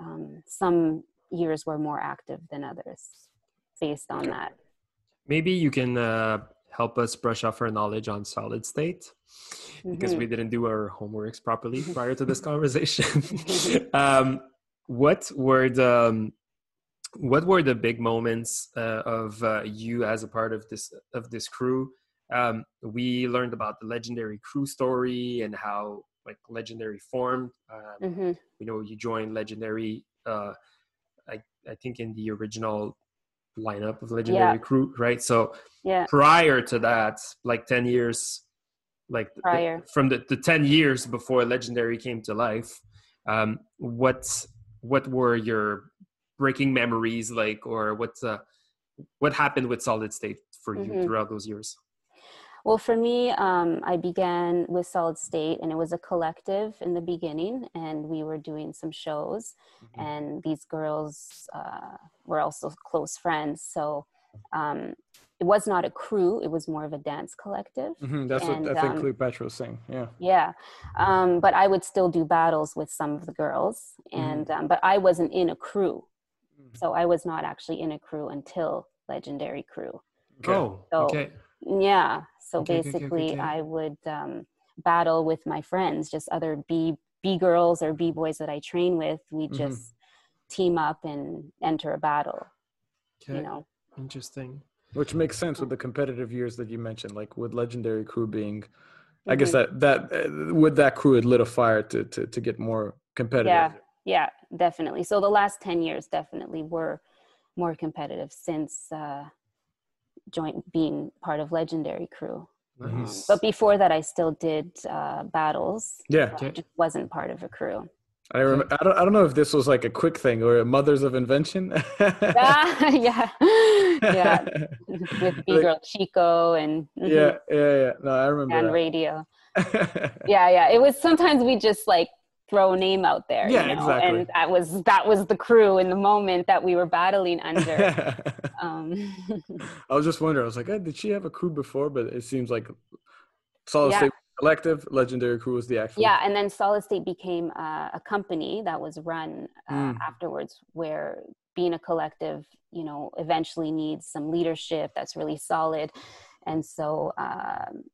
[SPEAKER 3] um, some years were more active than others based on that.
[SPEAKER 2] Maybe you can uh, help us brush off our knowledge on solid state because mm-hmm. we didn't do our homeworks properly prior to this conversation. um, what were the um, what were the big moments uh, of uh, you as a part of this of this crew? Um, we learned about the legendary crew story and how like legendary formed. Um, mm-hmm. You know, you joined legendary. Uh, I I think in the original lineup of legendary yeah. crew right so
[SPEAKER 3] yeah
[SPEAKER 2] prior to that like 10 years like
[SPEAKER 3] prior.
[SPEAKER 2] The, from the, the 10 years before legendary came to life um what what were your breaking memories like or what's uh what happened with solid state for you mm-hmm. throughout those years
[SPEAKER 3] well, for me, um, I began with Solid State, and it was a collective in the beginning, and we were doing some shows, mm-hmm. and these girls uh, were also close friends. So um, it was not a crew; it was more of a dance collective.
[SPEAKER 1] Mm-hmm. That's and, what I think um, Cleopatra was saying. Yeah.
[SPEAKER 3] Yeah, um, but I would still do battles with some of the girls, mm-hmm. and mm-hmm. but I wasn't in a crew, mm-hmm. so I was not actually in a crew until Legendary Crew.
[SPEAKER 2] Okay. Oh, so, okay.
[SPEAKER 3] Yeah. So okay, basically, okay, okay, I would um, battle with my friends, just other B B girls or B boys that I train with. We mm-hmm. just team up and enter a battle. You know.
[SPEAKER 2] Interesting.
[SPEAKER 1] Which makes sense with the competitive years that you mentioned, like with Legendary Crew being. Mm-hmm. I guess mm-hmm. that that uh, with that crew had lit a fire to to to get more competitive.
[SPEAKER 3] Yeah, yeah, definitely. So the last ten years definitely were more competitive since uh, joint being part of legendary crew nice. um, but before that i still did uh, battles
[SPEAKER 1] yeah
[SPEAKER 3] just wasn't part of a crew
[SPEAKER 1] I, rem- I, don't, I don't know if this was like a quick thing or a mothers of invention
[SPEAKER 3] yeah yeah yeah with b girl chico and
[SPEAKER 1] mm-hmm. yeah yeah yeah no i remember
[SPEAKER 3] and radio yeah yeah it was sometimes we just like throw a name out there
[SPEAKER 1] yeah, you know? exactly.
[SPEAKER 3] and that was that was the crew in the moment that we were battling under um,
[SPEAKER 1] i was just wondering i was like did she have a crew before but it seems like solid yeah. state collective legendary crew was the actual
[SPEAKER 3] yeah and then solid state became uh, a company that was run uh, mm. afterwards where being a collective you know eventually needs some leadership that's really solid and so um,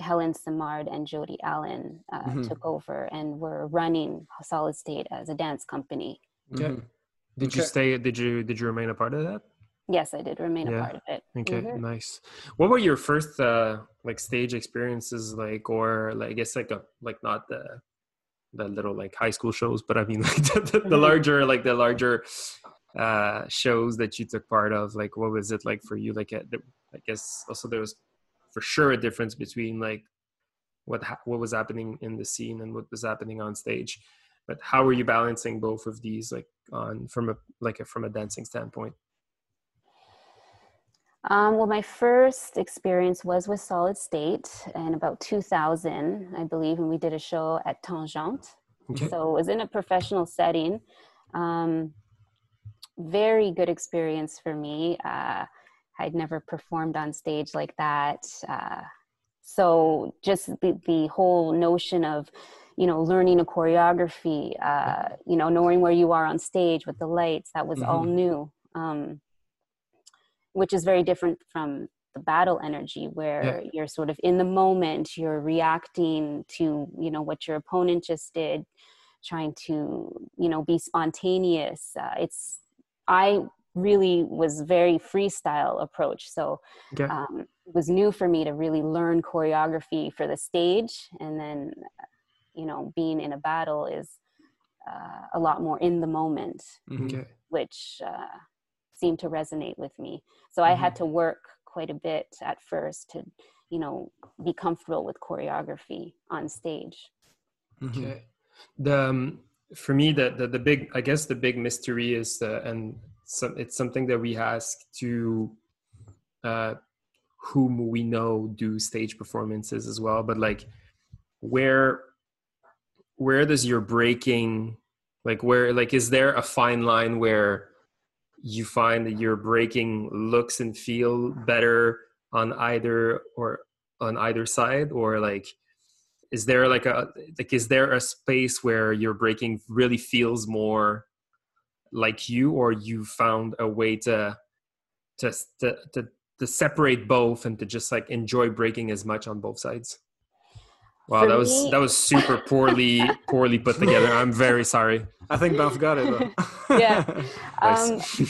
[SPEAKER 3] Helen Simard and Jody Allen uh, mm-hmm. took over and were running Solid State as a dance company.
[SPEAKER 2] Okay. Mm-hmm. Did okay. you stay? Did you did you remain a part of that?
[SPEAKER 3] Yes, I did remain yeah. a part of it.
[SPEAKER 2] Okay, mm-hmm. nice. What were your first uh, like stage experiences like, or like I guess like a like not the the little like high school shows, but I mean like the, the, the mm-hmm. larger like the larger uh shows that you took part of. Like, what was it like for you? Like, at the, I guess also there was for sure a difference between like what ha- what was happening in the scene and what was happening on stage but how are you balancing both of these like on from a like a, from a dancing standpoint
[SPEAKER 3] um, well my first experience was with solid state in about 2000 i believe and we did a show at tangente okay. so it was in a professional setting um, very good experience for me uh, I'd never performed on stage like that. Uh, so just the, the whole notion of, you know, learning a choreography, uh, you know, knowing where you are on stage with the lights, that was mm-hmm. all new, um, which is very different from the battle energy where yeah. you're sort of in the moment, you're reacting to, you know, what your opponent just did, trying to, you know, be spontaneous. Uh, it's, I really was very freestyle approach. So okay. um, it was new for me to really learn choreography for the stage, and then you know being in a battle is uh, a lot more in the moment,
[SPEAKER 2] mm-hmm. okay.
[SPEAKER 3] which uh, seemed to resonate with me. So mm-hmm. I had mm-hmm. to work quite a bit at first to you know be comfortable with choreography on stage.
[SPEAKER 2] Okay. The um, for me the, the the big i guess the big mystery is the and some it's something that we ask to uh whom we know do stage performances as well but like where where does your breaking like where like is there a fine line where you find that your breaking looks and feel better on either or on either side? Or like is there like a like is there a space where your breaking really feels more like you or you found a way to to to, to, to separate both and to just like enjoy breaking as much on both sides wow
[SPEAKER 3] For
[SPEAKER 2] that was
[SPEAKER 3] me-
[SPEAKER 2] that was super poorly poorly put together i'm very sorry
[SPEAKER 1] I think Bounce got it though.
[SPEAKER 3] Yeah.
[SPEAKER 2] Nice.
[SPEAKER 3] Um,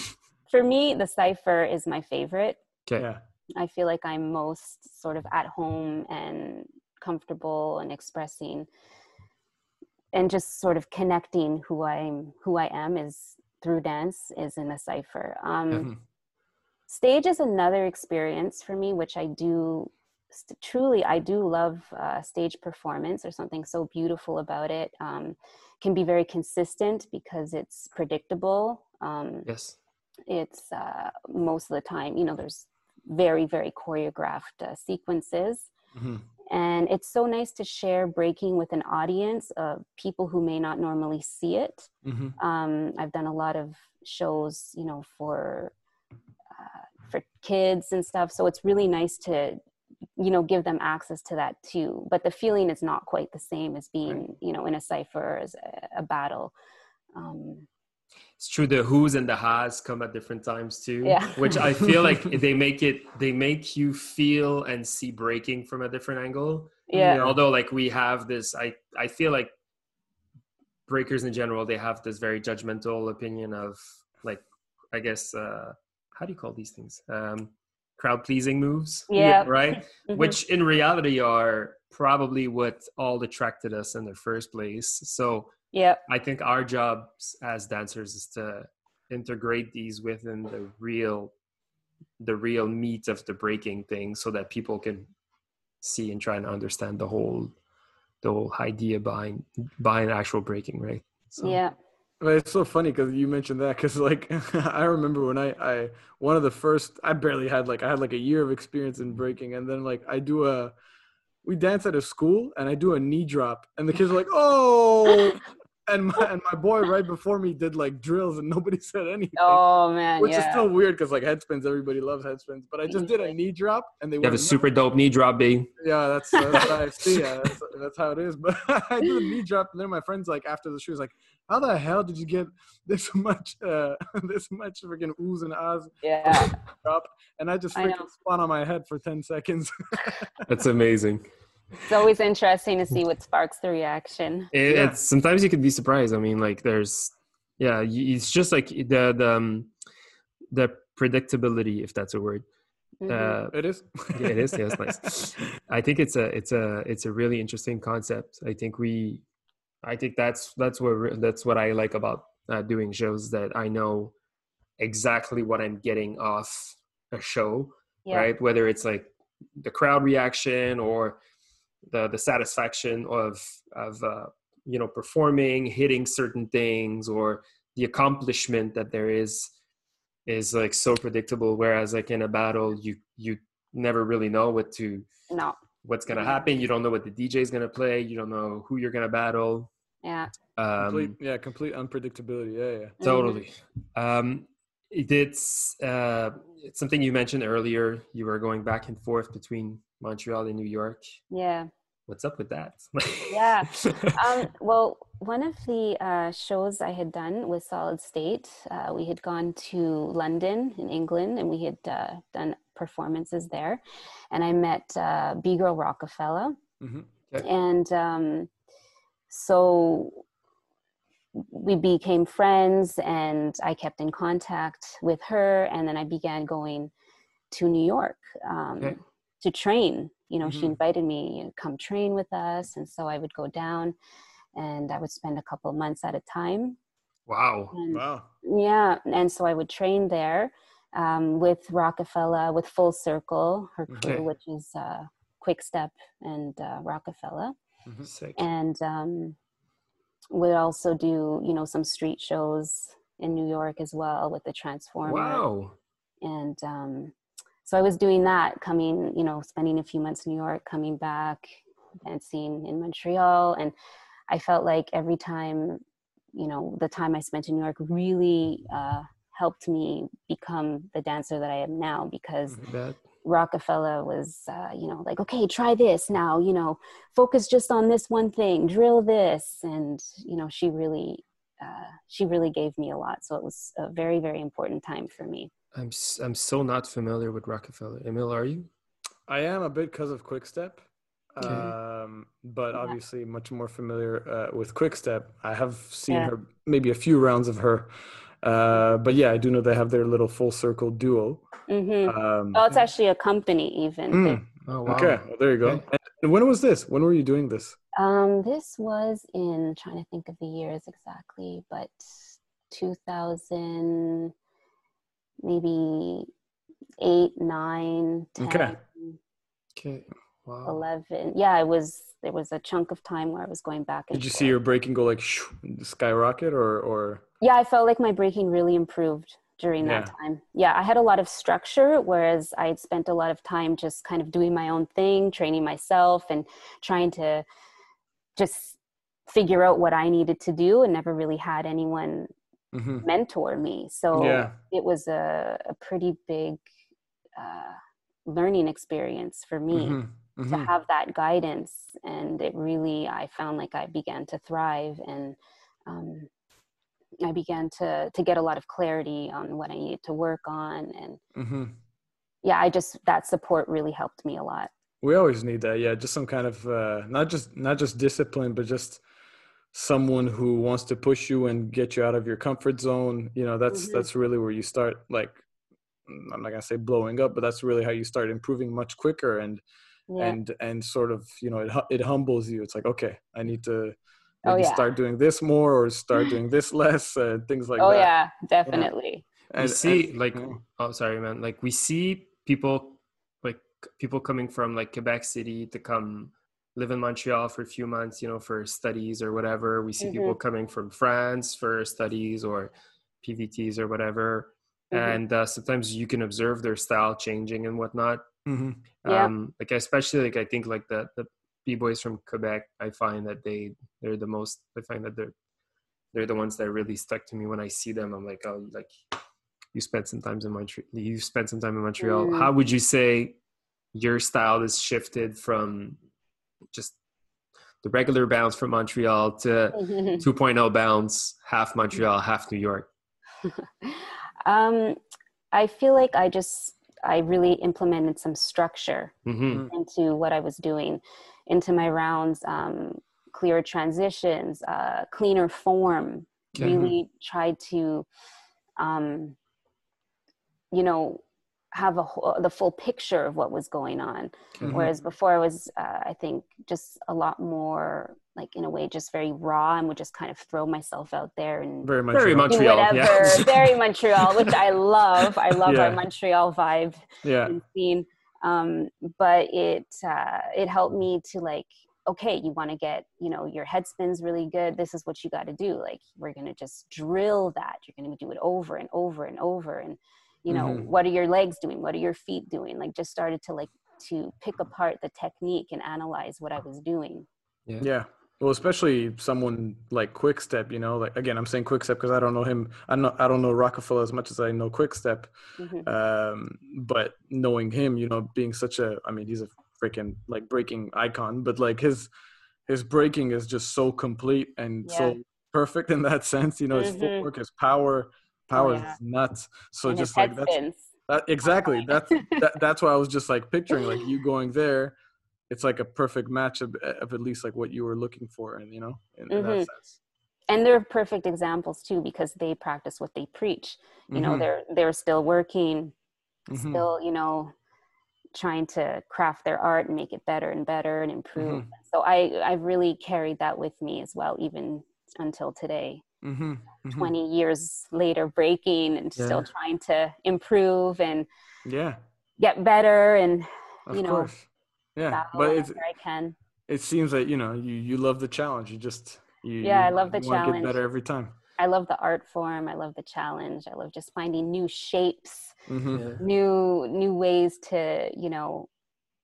[SPEAKER 3] for me, the cipher is my favorite.
[SPEAKER 2] okay
[SPEAKER 1] yeah.
[SPEAKER 3] I feel like I'm most sort of at home and comfortable and expressing and just sort of connecting who I'm who I am is through dance is in a cipher. Um,
[SPEAKER 2] Mhm.
[SPEAKER 3] stage is another experience for me which i do st- truly i do love uh, stage performance there's something so beautiful about it um, can be very consistent because it's predictable um,
[SPEAKER 2] yes
[SPEAKER 3] it's uh, most of the time you know there's very very choreographed uh, sequences
[SPEAKER 1] Mhm.
[SPEAKER 3] and it's so nice to share breaking with an audience of people who may not normally see it
[SPEAKER 1] Mhm.
[SPEAKER 3] um, I've done a lot of shows, you know, for uh, for kids and stuff. So it's really nice to, you know, give them access to that too. But the feeling is not quite the same as being, you know, in a cipher as a, a battle. Um,
[SPEAKER 2] it's true the who's and the has come at different times too
[SPEAKER 3] Yeah.
[SPEAKER 2] which i feel like they make it they make you feel and see breaking from a different angle
[SPEAKER 3] yeah,
[SPEAKER 1] Yeah.
[SPEAKER 2] although like we have this i i feel like breakers in general they have this very judgmental opinion of like i guess uh how do you call these things um crowd pleasing moves
[SPEAKER 3] Yeah.
[SPEAKER 2] right
[SPEAKER 3] Mhm.
[SPEAKER 2] which in reality are probably what all attracted us in the first place so
[SPEAKER 3] yeah,
[SPEAKER 2] I think our jobs as dancers is to integrate these within the real the real meat of the breaking thing so that people can see and try and understand the whole the whole idea behind behind actual breaking, right? So,
[SPEAKER 3] yeah,
[SPEAKER 1] But it's so funny because you mentioned that because like I remember when I I one of the first I barely had like I had like a year of experience in breaking and then like I do a we dance at a school and I do a knee drop and the kids are like oh and my and my boy right before me did like drills and nobody said anything
[SPEAKER 3] Oh man,
[SPEAKER 1] which
[SPEAKER 3] yeah.
[SPEAKER 1] is still weird because like head spins everybody loves head spins but I just did a knee drop and they
[SPEAKER 2] You have a super dope knee drop, B.
[SPEAKER 1] yeah, that's that's how I see. Yeah, that's, that's how it is. But I do a knee drop, and then my friends like after the show was like, "How the hell did you get this much, uh, this much freaking oohs and ahs
[SPEAKER 3] yeah,
[SPEAKER 1] drop?" And I just freaking
[SPEAKER 3] know.
[SPEAKER 1] spun on my head for ten seconds.
[SPEAKER 2] That's amazing.
[SPEAKER 3] it's always interesting to see what sparks the reaction.
[SPEAKER 2] It,
[SPEAKER 1] Yeah.
[SPEAKER 2] It's sometimes you could be surprised. I mean, like there's yeah, it's just like the the um, the predictability, if that's a word.
[SPEAKER 3] Mhm.
[SPEAKER 2] Uh,
[SPEAKER 1] it is.
[SPEAKER 2] yeah, it is. Yeah, it's nice. I think it's a it's a it's a really interesting concept. I think we, I think that's that's what that's what I like about uh, doing shows that I know exactly what I'm getting off a show,
[SPEAKER 3] yeah,
[SPEAKER 2] right? Whether it's like the crowd reaction or the the satisfaction of of uh, you know performing, hitting certain things, or the accomplishment that there is is like so predictable. Whereas like in a battle, you you never really know what to
[SPEAKER 3] no,
[SPEAKER 2] what's gonna
[SPEAKER 3] Yeah.
[SPEAKER 2] happen. You don't know what the DJ is gonna play. You don't know who you're gonna battle.
[SPEAKER 3] yeah,
[SPEAKER 1] complete,
[SPEAKER 2] Um,
[SPEAKER 1] yeah, complete unpredictability. Yeah, yeah.
[SPEAKER 2] totally. Um, it- it's uh, it's something you mentioned earlier. You were going back and forth between Montreal and New York.
[SPEAKER 3] yeah.
[SPEAKER 2] What's up with that?
[SPEAKER 3] Yeah. um, well, one of the uh, shows I had done with Solid State, uh, we had gone to London in England and we had uh, done performances there. And I met uh, B Girl Rokafella.
[SPEAKER 1] hmm
[SPEAKER 3] And um, so we became friends and I kept in contact with her. And then I began going to New York um,
[SPEAKER 2] Okay.
[SPEAKER 3] to train. You know, she
[SPEAKER 1] Mhm.
[SPEAKER 3] invited me to come train with us. And so I would go down and I would spend a couple of months at a time.
[SPEAKER 2] wow.
[SPEAKER 3] And
[SPEAKER 1] Wow.
[SPEAKER 3] yeah, and so I would train there um, with Rokafella, with Full Circle, her crew,
[SPEAKER 2] Okay.
[SPEAKER 3] which is uh, Kwikstep and uh, Rokafella
[SPEAKER 1] Mhm.
[SPEAKER 2] Sick.
[SPEAKER 3] and um, would also do you know some street shows in New York as well with the Transformer.
[SPEAKER 2] Wow.
[SPEAKER 3] And um, so I was doing that, coming, you know, spending a few months in New York, coming back, dancing in Montreal, and I felt like every time, you know, the time I spent in New York really uh, helped me become the dancer that I am now because Rokafella was, uh, you know, like, okay, try this now, you know, focus just on this one thing, drill this. And, you know, she really, uh, she really gave me a lot. So it was a very, very important time for me.
[SPEAKER 2] I'm, I'm so not familiar with Rokafella. Emil, are you?
[SPEAKER 1] I am a bit because of Kwikstep. Okay. Um, but yeah. obviously much more familiar uh, with Kwikstep. I have seen yeah. her maybe a few rounds of her uh, but yeah, I do know they have their little full circle duo.
[SPEAKER 3] Mm-hmm. Um, oh, it's actually a company even.
[SPEAKER 1] Mm. Oh, wow. Okay, well, there you go. Okay. And when was this? When were you doing this?
[SPEAKER 3] Um, this was in trying to think of the years exactly, but 2000, maybe eight, nine, 10,
[SPEAKER 1] okay.
[SPEAKER 2] Okay. Wow.
[SPEAKER 3] 11. Yeah, it was. There was a chunk of time where I was going back.
[SPEAKER 1] Did you forth. see your breaking go like shoo, skyrocket, or or?
[SPEAKER 3] yeah i felt like my breaking really improved during yeah. that time yeah i had a lot of structure whereas i had spent a lot of time just kind of doing my own thing training myself and trying to just figure out what i needed to do and never really had anyone mm-hmm. mentor me so yeah. it was a, a pretty big uh, learning experience for me mm-hmm. Mm-hmm. to have that guidance and it really i found like i began to thrive and um, I began to to get a lot of clarity on what I needed to work on, and mm-hmm. yeah, I just that support really helped me a lot.
[SPEAKER 1] We always need that, yeah, just some kind of uh, not just not just discipline, but just someone who wants to push you and get you out of your comfort zone. You know, that's mm-hmm. that's really where you start. Like, I'm not gonna say blowing up, but that's really how you start improving much quicker and. Yeah. and and sort of you know it it humbles you it's like okay i need to oh, yeah. start doing this more or start doing this less uh, things like
[SPEAKER 3] oh,
[SPEAKER 1] that
[SPEAKER 3] oh yeah definitely
[SPEAKER 2] yeah. we see and, like oh sorry man like we see people like people coming from like quebec city to come live in montreal for a few months you know for studies or whatever we see mm-hmm. people coming from france for studies or pvts or whatever mm-hmm. and uh, sometimes you can observe their style changing and whatnot mm-hmm. yeah. um like especially like i think like the the b-boys from quebec i find that they they're the most i find that they're they're the ones that really stuck to me when i see them i'm like oh like you spent some time in montreal you spent some time in montreal mm. how would you say your style has shifted from just the regular bounce from montreal to 2.0 bounce half montreal half new york
[SPEAKER 3] um i feel like i just i really implemented some structure mm-hmm. into what i was doing into my rounds um, clearer transitions uh, cleaner form mm-hmm. really tried to um, you know have a whole, the full picture of what was going on. Mm-hmm. whereas before i was uh, i think just a lot more like in a way just very raw and would just kind of throw myself out there and
[SPEAKER 2] very montreal, very montreal.
[SPEAKER 3] Whatever yeah. very montreal which i love. I love yeah. our montreal vibe
[SPEAKER 1] yeah.
[SPEAKER 3] and scene. Um, but it uh, it helped me to like okay you want to get you know your head spins really good. This is what you got to do. Like we're going to just drill that. You're going to do it over and over and over. And you know mm-hmm. what are your legs doing what are your feet doing like just started to like to pick apart the technique and analyze what i was doing
[SPEAKER 1] yeah yeah well, especially someone like Kwikstep, you know, like again, I'm saying Kwikstep because I don't know him. I know I don't know Rokafella as much as I know Kwikstep. Mm-hmm. Um, but knowing him, you know, being such a, I mean, he's a freaking like breaking icon, but like his his breaking is just so complete and yeah. so perfect in that sense. You know, his mm-hmm. footwork, his power, power oh, yeah. is nuts. So and just like that's that, exactly that's that, that's why I was just like picturing like you going there it's like a perfect match of, of at least like what you were looking for and you know in, in mm-hmm. that sense
[SPEAKER 3] and they're perfect examples too because they practice what they preach you mm-hmm. know they're they're still working mm-hmm. still you know trying to craft their art and make it better and better and improve mm-hmm. so i i've really carried that with me as well even until today mm-hmm. Mm-hmm. 20 years later breaking and yeah. still trying to improve and
[SPEAKER 1] yeah
[SPEAKER 3] get better and of you know
[SPEAKER 1] course yeah but it's, I can. it seems that you know you you love the challenge you just You,
[SPEAKER 3] Yeah, I love the challenge.
[SPEAKER 1] Get better every time.
[SPEAKER 3] I love the art form. I love the challenge. I love just finding new shapes,
[SPEAKER 1] hmm
[SPEAKER 3] new new ways to you know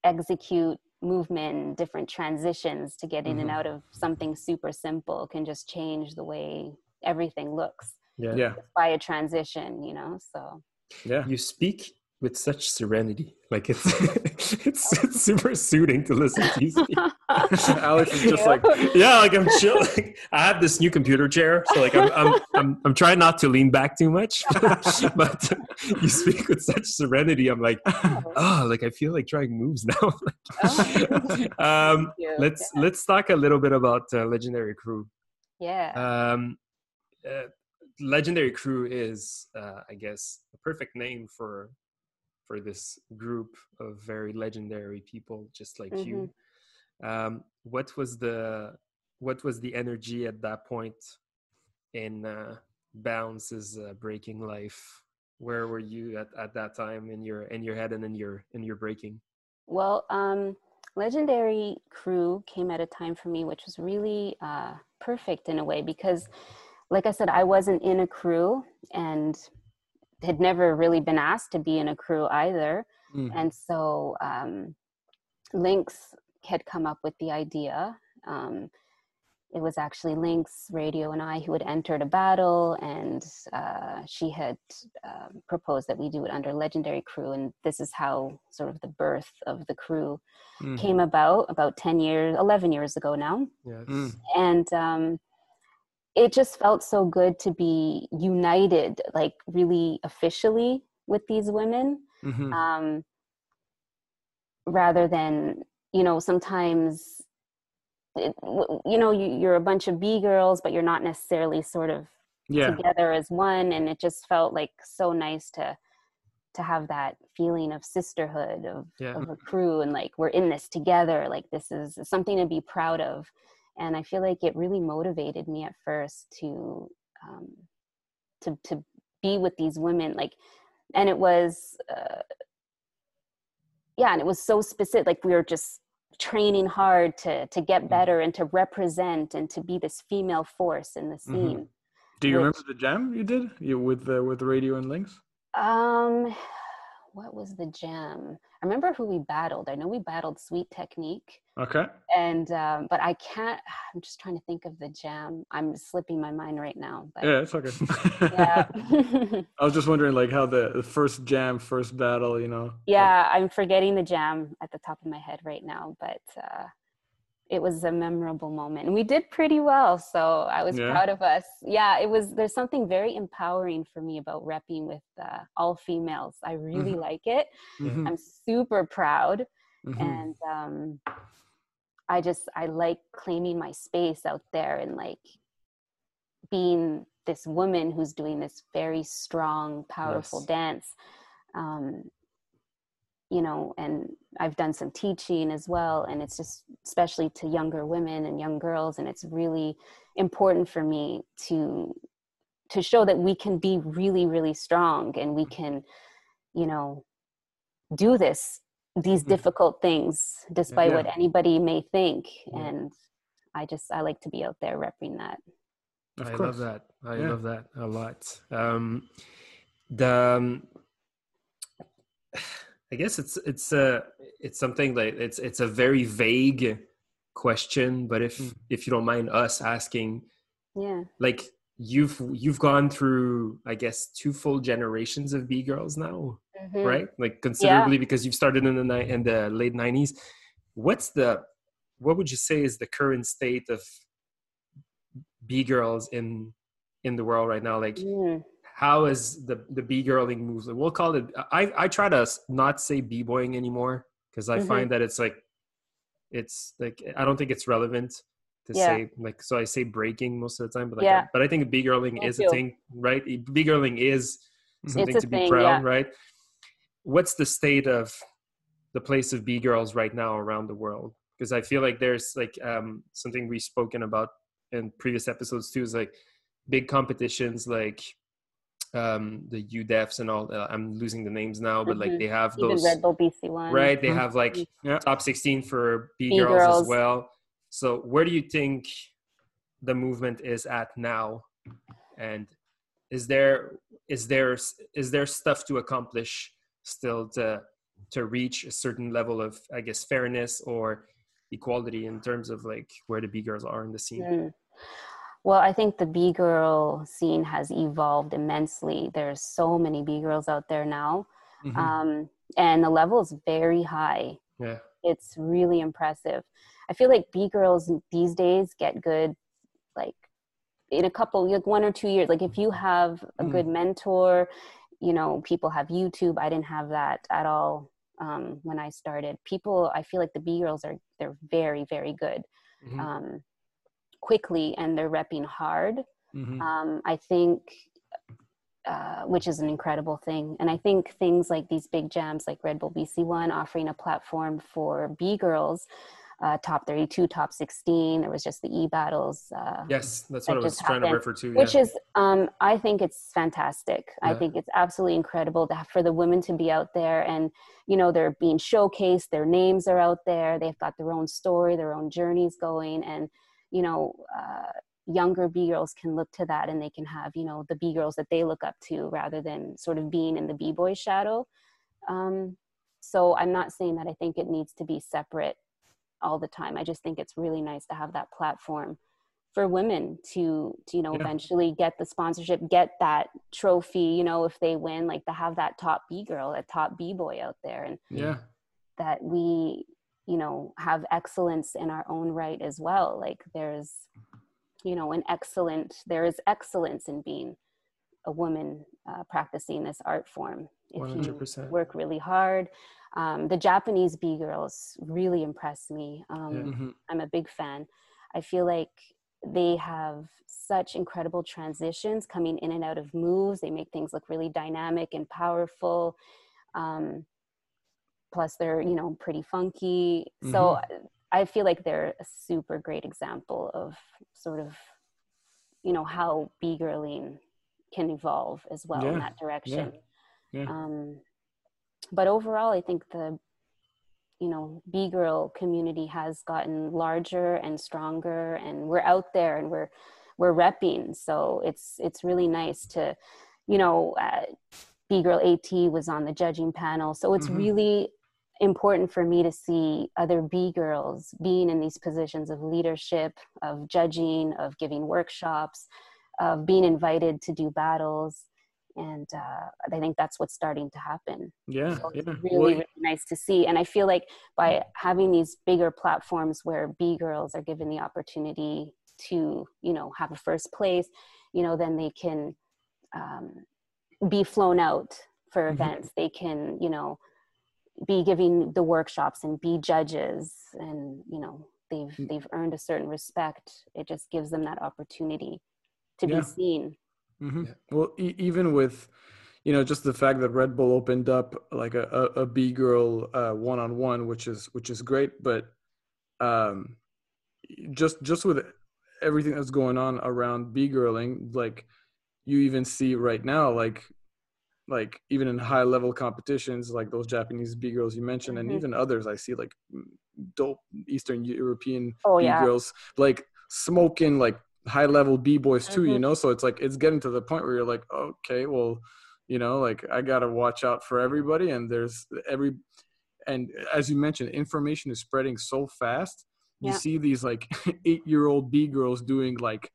[SPEAKER 3] execute movement, different transitions to get in and
[SPEAKER 1] Mhm.
[SPEAKER 3] out of something super simple can just change the way everything looks
[SPEAKER 2] Yeah.
[SPEAKER 1] Yeah,
[SPEAKER 3] by a transition. You know, so
[SPEAKER 1] yeah.
[SPEAKER 2] You speak with such serenity. Like it's it's, it's super soothing to listen to you speak.
[SPEAKER 1] Alex is just like,
[SPEAKER 2] yeah, like I'm chill. Like, I have this new computer chair, so like I'm I'm I'm, I'm trying not to lean back too much. but you speak with such serenity. I'm like, oh, like I feel like trying moves now.
[SPEAKER 3] Oh.
[SPEAKER 2] um, let's let's talk a little bit about uh, Legendary Crew.
[SPEAKER 3] yeah.
[SPEAKER 2] Um, uh, Legendary Crew is, uh, I guess, a perfect name for for this group of very legendary people, just like you. Um, what was the what was the energy at that point in uh, Bounce's uh, breaking life? Where were you at, at that time in your in your head and in your in your breaking?
[SPEAKER 3] Well, um, Legendary Crew came at a time for me which was really uh, perfect in a way because, like I said, I wasn't in a crew and had never really been asked to be in a crew either.
[SPEAKER 1] Mm.
[SPEAKER 3] And so um, Lynx had come up with the idea. Um, it was actually Lynx Radio and I who had entered a battle, and uh, she had um, proposed that we do it under Legendary Crew. And this is how sort of the birth of the crew
[SPEAKER 1] Mm.
[SPEAKER 3] came about about 10 years, 11 years ago now.
[SPEAKER 2] Yes.
[SPEAKER 1] Mm.
[SPEAKER 3] And um, it just felt so good to be united, like really officially with these women
[SPEAKER 1] Mhm.
[SPEAKER 3] um, rather than you know sometimes it, you know you, you're a bunch of b girls but you're not necessarily sort of
[SPEAKER 1] Yeah.
[SPEAKER 3] together as one and it just felt like so nice to to have that feeling of sisterhood of,
[SPEAKER 2] Yeah.
[SPEAKER 3] of a crew and like we're in this together like this is something to be proud of and i feel like it really motivated me at first to um, to to be with these women like and it was uh, yeah and it was so specific like we were just training hard to to get better and to represent and to be this female force in the
[SPEAKER 1] Mhm.
[SPEAKER 3] scene
[SPEAKER 1] Do you
[SPEAKER 3] which-
[SPEAKER 1] remember the jam you did you, with the with the radio and Lynx?
[SPEAKER 3] Um, what was the jam? I remember who we battled. I know we battled Sweet Technique,
[SPEAKER 1] Okay.
[SPEAKER 3] and um, but I can't. I'm just trying to think of the jam. I'm slipping my mind right now. But
[SPEAKER 1] Yeah, it's okay.
[SPEAKER 3] yeah,
[SPEAKER 1] I was just wondering, like, how the, the first jam, first battle, you know?
[SPEAKER 3] yeah. I'm forgetting the jam at the top of my head right now, but uh, it was a memorable moment, and we did pretty well. So I was
[SPEAKER 1] Yeah.
[SPEAKER 3] proud of us. Yeah, it was. There's something very empowering for me about repping with uh, all females. I really like it.
[SPEAKER 1] Mhm,
[SPEAKER 3] I'm super proud.
[SPEAKER 1] mhm.
[SPEAKER 3] and um i just i like claiming my space out there and like being this woman who's doing this very strong powerful
[SPEAKER 2] Yes.
[SPEAKER 3] dance um you know and i've done some teaching as well and it's just especially to younger women and young girls and it's really important for me to to show that we can be really really strong and we can you know do this these
[SPEAKER 1] Mhm.
[SPEAKER 3] difficult things despite
[SPEAKER 1] Yeah.
[SPEAKER 3] what anybody may think
[SPEAKER 2] Yeah.
[SPEAKER 3] and i just i like to be out there repping that
[SPEAKER 1] Of
[SPEAKER 2] I
[SPEAKER 1] course.
[SPEAKER 2] love that. I
[SPEAKER 1] Yeah.
[SPEAKER 2] love that a lot. Um, the um, I guess it's it's a it's something like it's it's a very vague question, but if
[SPEAKER 1] Mm.
[SPEAKER 2] if you don't mind us asking,
[SPEAKER 3] yeah
[SPEAKER 2] like you've you've gone through I guess two full generations of B girls now,
[SPEAKER 3] Mhm.
[SPEAKER 2] right? Like considerably because you've started in the ni- in the late nineties. What's the what would you say is the current state of B girls in in the world right now? Like
[SPEAKER 3] Mm.
[SPEAKER 2] How is the the b girling movement? We'll call it. I I try to not say b boying anymore because I
[SPEAKER 3] Mhm.
[SPEAKER 2] find that it's like it's like I don't think it's relevant to
[SPEAKER 3] Yeah.
[SPEAKER 2] say like so I say breaking most of the time, but like
[SPEAKER 3] Yeah.
[SPEAKER 2] I, but I think b girling
[SPEAKER 3] Me
[SPEAKER 2] is a thing, right? B girling is something to be
[SPEAKER 3] thing,
[SPEAKER 2] proud,
[SPEAKER 3] yeah.
[SPEAKER 2] right? What's the state of the place of b girls right now around the world? Because I feel like there's like um something we've spoken about in previous episodes too is like big competitions like um the UDEFs and all uh, I'm losing the names now but like
[SPEAKER 3] Mhm.
[SPEAKER 2] they have
[SPEAKER 3] even
[SPEAKER 2] those
[SPEAKER 3] red bull bc one
[SPEAKER 2] right they
[SPEAKER 1] Mhm.
[SPEAKER 2] have like
[SPEAKER 1] Yeah.
[SPEAKER 2] top 16 for B,
[SPEAKER 3] B
[SPEAKER 2] girls, as well so where do you think the movement is at now and is there is there is there stuff to accomplish still to to reach a certain level of i guess fairness or equality in terms of like where the b girls are in the scene mm.
[SPEAKER 3] Well i think the b girl scene has evolved immensely. There's so many b girls out there now mm-hmm. um, and the level is very high.
[SPEAKER 2] Yeah.
[SPEAKER 3] It's really impressive. I feel like b girls these days get good like in a couple like one or two years. Like if you have a mm. good mentor you know people have youtube. I didn't have that at all um, when i started. People i feel like the b girls are they're very very good mm-hmm. um, quickly and they're repping hard mm-hmm. um, i think uh, which is an incredible thing. And I think things like these big jams, like Red Bull BC One, offering a platform for B girls, uh, top 32, top 16. There was just the e battles.
[SPEAKER 2] Uh, yes, that's what I was trying happened, to refer to.
[SPEAKER 3] Yeah. Which is, um, I think it's fantastic. Yeah. I think it's absolutely incredible to have, for the women to be out there and, you know, they're being showcased, their names are out there, they've got their own story, their own journeys going. And, you know, uh, younger b girls can look to that and they can have you know the b girls that they look up to rather than sort of being in the b boy shadow. Um, so i'm not saying that i think it needs to be separate all the time. I just think it's really nice to have that platform for women to, to you know yeah. eventually get the sponsorship get that trophy you know if they win like to have that top b girl a top b boy out there. And
[SPEAKER 2] yeah.
[SPEAKER 3] that we you know have excellence in our own right as well like there's you know an excellent there is excellence in being a woman uh, practicing this art form
[SPEAKER 2] if 100%.
[SPEAKER 3] you work really hard um, the japanese b girls really impress me um, yeah. mm-hmm. i'm a big fan i feel like they have such incredible transitions coming in and out of moves they make things look really dynamic and powerful um, plus they're you know pretty funky mm-hmm. so I feel like they're a super great example of sort of, you know, how b girling can evolve as well yeah. in that direction. Yeah. Yeah. Um, but overall, I think the, you know, b girl community has gotten larger and stronger, and we're out there and we're we're repping. So it's it's really nice to, you know. Uh, B Girl AT was on the judging panel. So it's mm-hmm. really important for me to see other B girls being in these positions of leadership, of judging, of giving workshops, of being invited to do battles. And uh, I think that's what's starting to happen.
[SPEAKER 2] Yeah,
[SPEAKER 3] so
[SPEAKER 2] yeah.
[SPEAKER 3] really, well, really nice to see. And I feel like by having these bigger platforms where B girls are given the opportunity to, you know, have a first place, you know, then they can um, be flown out for mm-hmm. events. Mm-hmm. They can, you know, be giving the workshops and be judges and you know they've mm. they've earned a certain respect it just gives them that opportunity to yeah. be seen
[SPEAKER 1] mm-hmm. yeah. well e- even with you know just the fact that red bull opened up like a, a, a b girl uh, one-on-one which is which is great but um just just with everything that's going on around b girling like you even see right now like like even in high level competitions like those japanese b girls you mentioned mm-hmm. and even others i see like dope eastern european
[SPEAKER 3] oh,
[SPEAKER 1] b
[SPEAKER 3] yeah.
[SPEAKER 1] girls like smoking like high level b boys too mm-hmm. you know so it's like it's getting to the point where you're like okay well you know like i gotta watch out for everybody and there's every and as you mentioned information is spreading so fast you yeah. see these like eight year old b girls doing like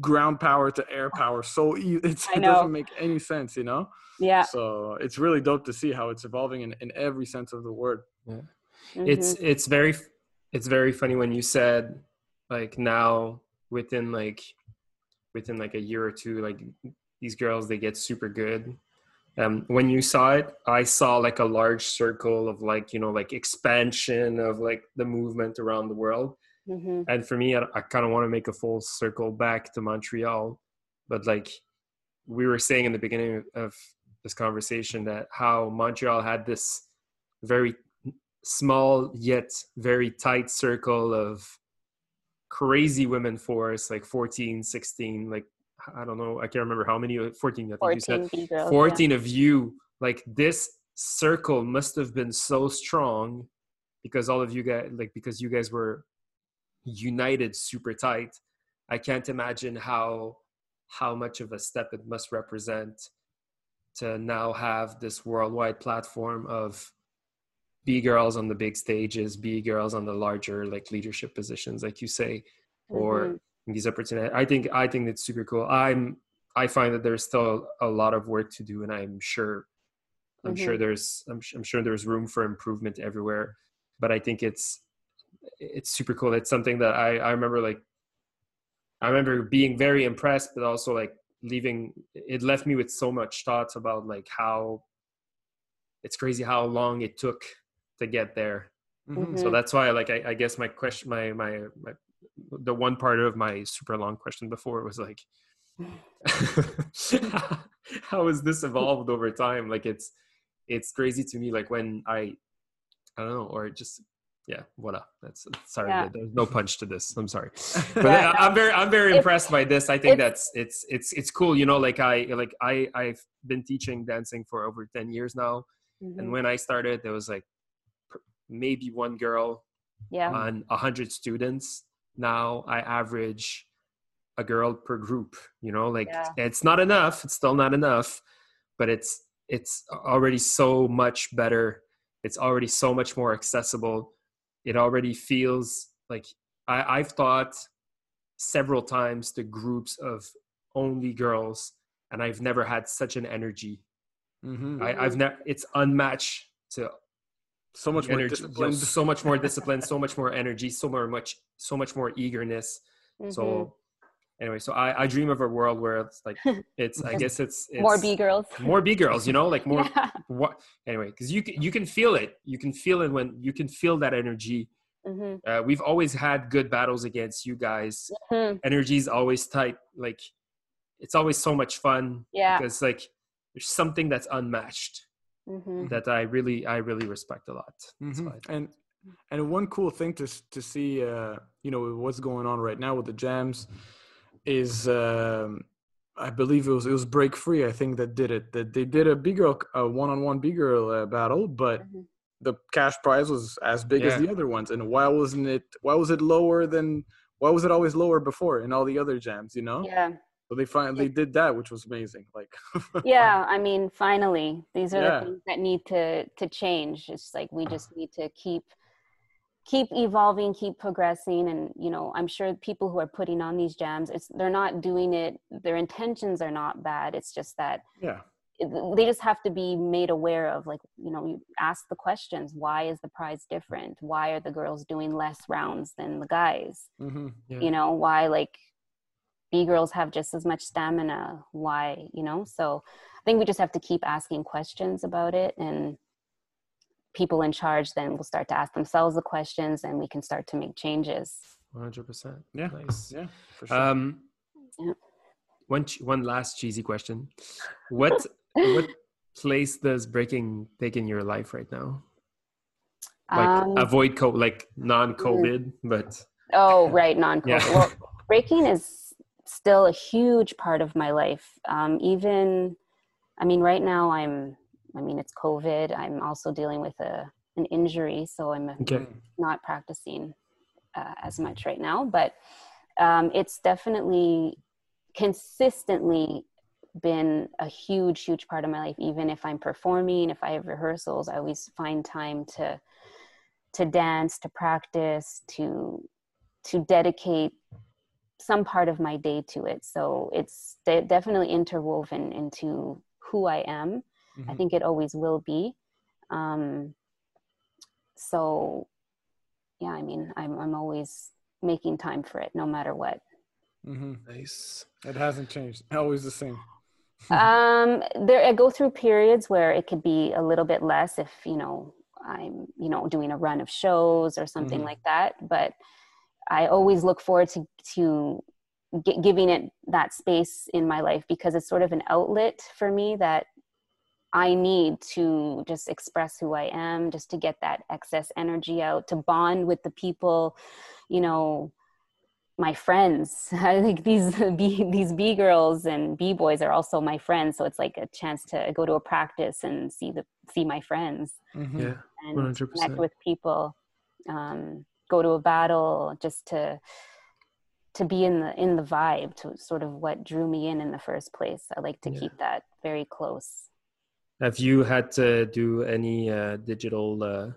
[SPEAKER 1] ground power to air power so it's, it doesn't make any sense you know?
[SPEAKER 3] Yeah.
[SPEAKER 1] So it's really dope to see how it's evolving in, in every sense of the word.
[SPEAKER 2] Yeah. Mm-hmm. it's it's very it's very funny when you said like now within like within like a year or two like these girls they get super good. Um when you saw it i saw like a large circle of like you know like expansion of like the movement around the world Mm-hmm. And for me, I, I kind of want to make a full circle back to Montreal. But like we were saying in the beginning of this conversation, that how Montreal had this very small yet very tight circle of crazy women force, like 14, 16, like I don't know, I can't remember how many, 14, I think 14 you said. Girls, 14 yeah. of you. Like this circle must have been so strong because all of you guys, like, because you guys were united super tight I can't imagine how how much of a step it must represent to now have this worldwide platform of B girls on the big stages, B girls on the larger like leadership positions, like you say, or mm-hmm. these opportunities. I think I think it's super cool. I'm I find that there's still a lot of work to do, and I'm sure I'm mm-hmm. sure there's I'm, I'm sure there's room for improvement everywhere. But I think it's it's super cool. It's something that I I remember like I remember being very impressed, but also like leaving. It left me with so much thoughts about like how it's crazy how long it took to get there. Mm-hmm. So that's why, like, I, I, guess my question, my, my, my, the one part of my super long question before was like, how has this evolved over time? Like, it's, it's crazy to me. Like when I, I don't know, or just yeah, voila. That's sorry. Yeah. There's no punch to this. I'm sorry, but yeah, I'm very, I'm very impressed by this. I think that's it's, it's, it's cool. You know, like I, like I, I've been teaching dancing for over ten years now, mm-hmm. and when I started, there was like maybe one girl
[SPEAKER 3] yeah.
[SPEAKER 2] on a hundred students. Now I average a girl per group. You know, like yeah. it's not enough. It's still not enough, but it's it's already so much better. It's already so much more accessible it already feels like I, I've thought several times to groups of only girls, and I've never had such an energy. Mm-hmm. I, have never. It's unmatched to
[SPEAKER 1] so much energy, more discipline,
[SPEAKER 2] so much more discipline, so much more energy, so more much, so much more eagerness. Mm-hmm. So anyway, so I, I dream of a world where it's like it's I guess it's, it's
[SPEAKER 3] more B girls,
[SPEAKER 2] more B girls, you know, like more yeah. what anyway, because you can you can feel it, you can feel it when you can feel that energy. Mm-hmm. Uh, we've always had good battles against you guys. Mm-hmm. Energy's always tight, like it's always so much fun.
[SPEAKER 3] Yeah,
[SPEAKER 2] because like there's something that's unmatched mm-hmm. that I really I really respect a lot.
[SPEAKER 1] Mm-hmm. And and one cool thing to to see, uh, you know, what's going on right now with the jams is um, I believe it was it was Break Free. I think that did it. That they did a B girl a one on one B girl uh, battle, but mm-hmm. the cash prize was as big yeah. as the other ones. And why wasn't it? Why was it lower than? Why was it always lower before in all the other jams? You know?
[SPEAKER 3] Yeah.
[SPEAKER 1] So they finally yeah. did that, which was amazing. Like.
[SPEAKER 3] yeah, I mean, finally, these are yeah. the things that need to to change. It's like we just need to keep keep evolving keep progressing and you know i'm sure people who are putting on these jams it's they're not doing it their intentions are not bad it's just that
[SPEAKER 1] yeah.
[SPEAKER 3] they just have to be made aware of like you know you ask the questions why is the prize different? Why are the girls doing less rounds than the guys? Mm-hmm, yeah. you know why like b girls have just as much stamina? Why you know? So i think we just have to keep asking questions about it and people in charge then will start to ask themselves the questions and we can start to make changes
[SPEAKER 2] 100%
[SPEAKER 1] yeah
[SPEAKER 2] nice
[SPEAKER 1] yeah
[SPEAKER 2] for sure. um yeah. one one last cheesy question what what place does breaking take in your life right now like um, avoid co like non-covid mm. but
[SPEAKER 3] oh right non-covid yeah. well breaking is still a huge part of my life um even i mean right now i'm I mean, it's COVID. I'm also dealing with a an injury, so I'm okay. not practicing uh, as much right now. But um, it's definitely consistently been a huge, huge part of my life. Even if I'm performing, if I have rehearsals, I always find time to to dance, to practice, to to dedicate some part of my day to it. So it's de- definitely interwoven into who I am Mm-hmm. I think it always will be. Um, so, yeah, I mean, I'm I'm always making time for it, no matter what.
[SPEAKER 1] Mm-hmm. Nice. It hasn't changed. Always the same.
[SPEAKER 3] um, there, I go through periods where it could be a little bit less if you know I'm you know doing a run of shows or something mm-hmm. like that. But I always look forward to to giving it that space in my life because it's sort of an outlet for me that I need to just express who I am, just to get that excess energy out, to bond with the people, you know, my friends. I think these B these B girls and B boys are also my friends, so it's like a chance to go to a practice and see the see my friends.
[SPEAKER 2] Mm-hmm. Yeah,
[SPEAKER 3] and 100%. connect with people. Um, go to a battle just to to be in the in the vibe to sort of what drew me in in the first place i like to
[SPEAKER 2] Yeah.
[SPEAKER 3] keep that very close
[SPEAKER 2] Have you had to do any uh, digital uh,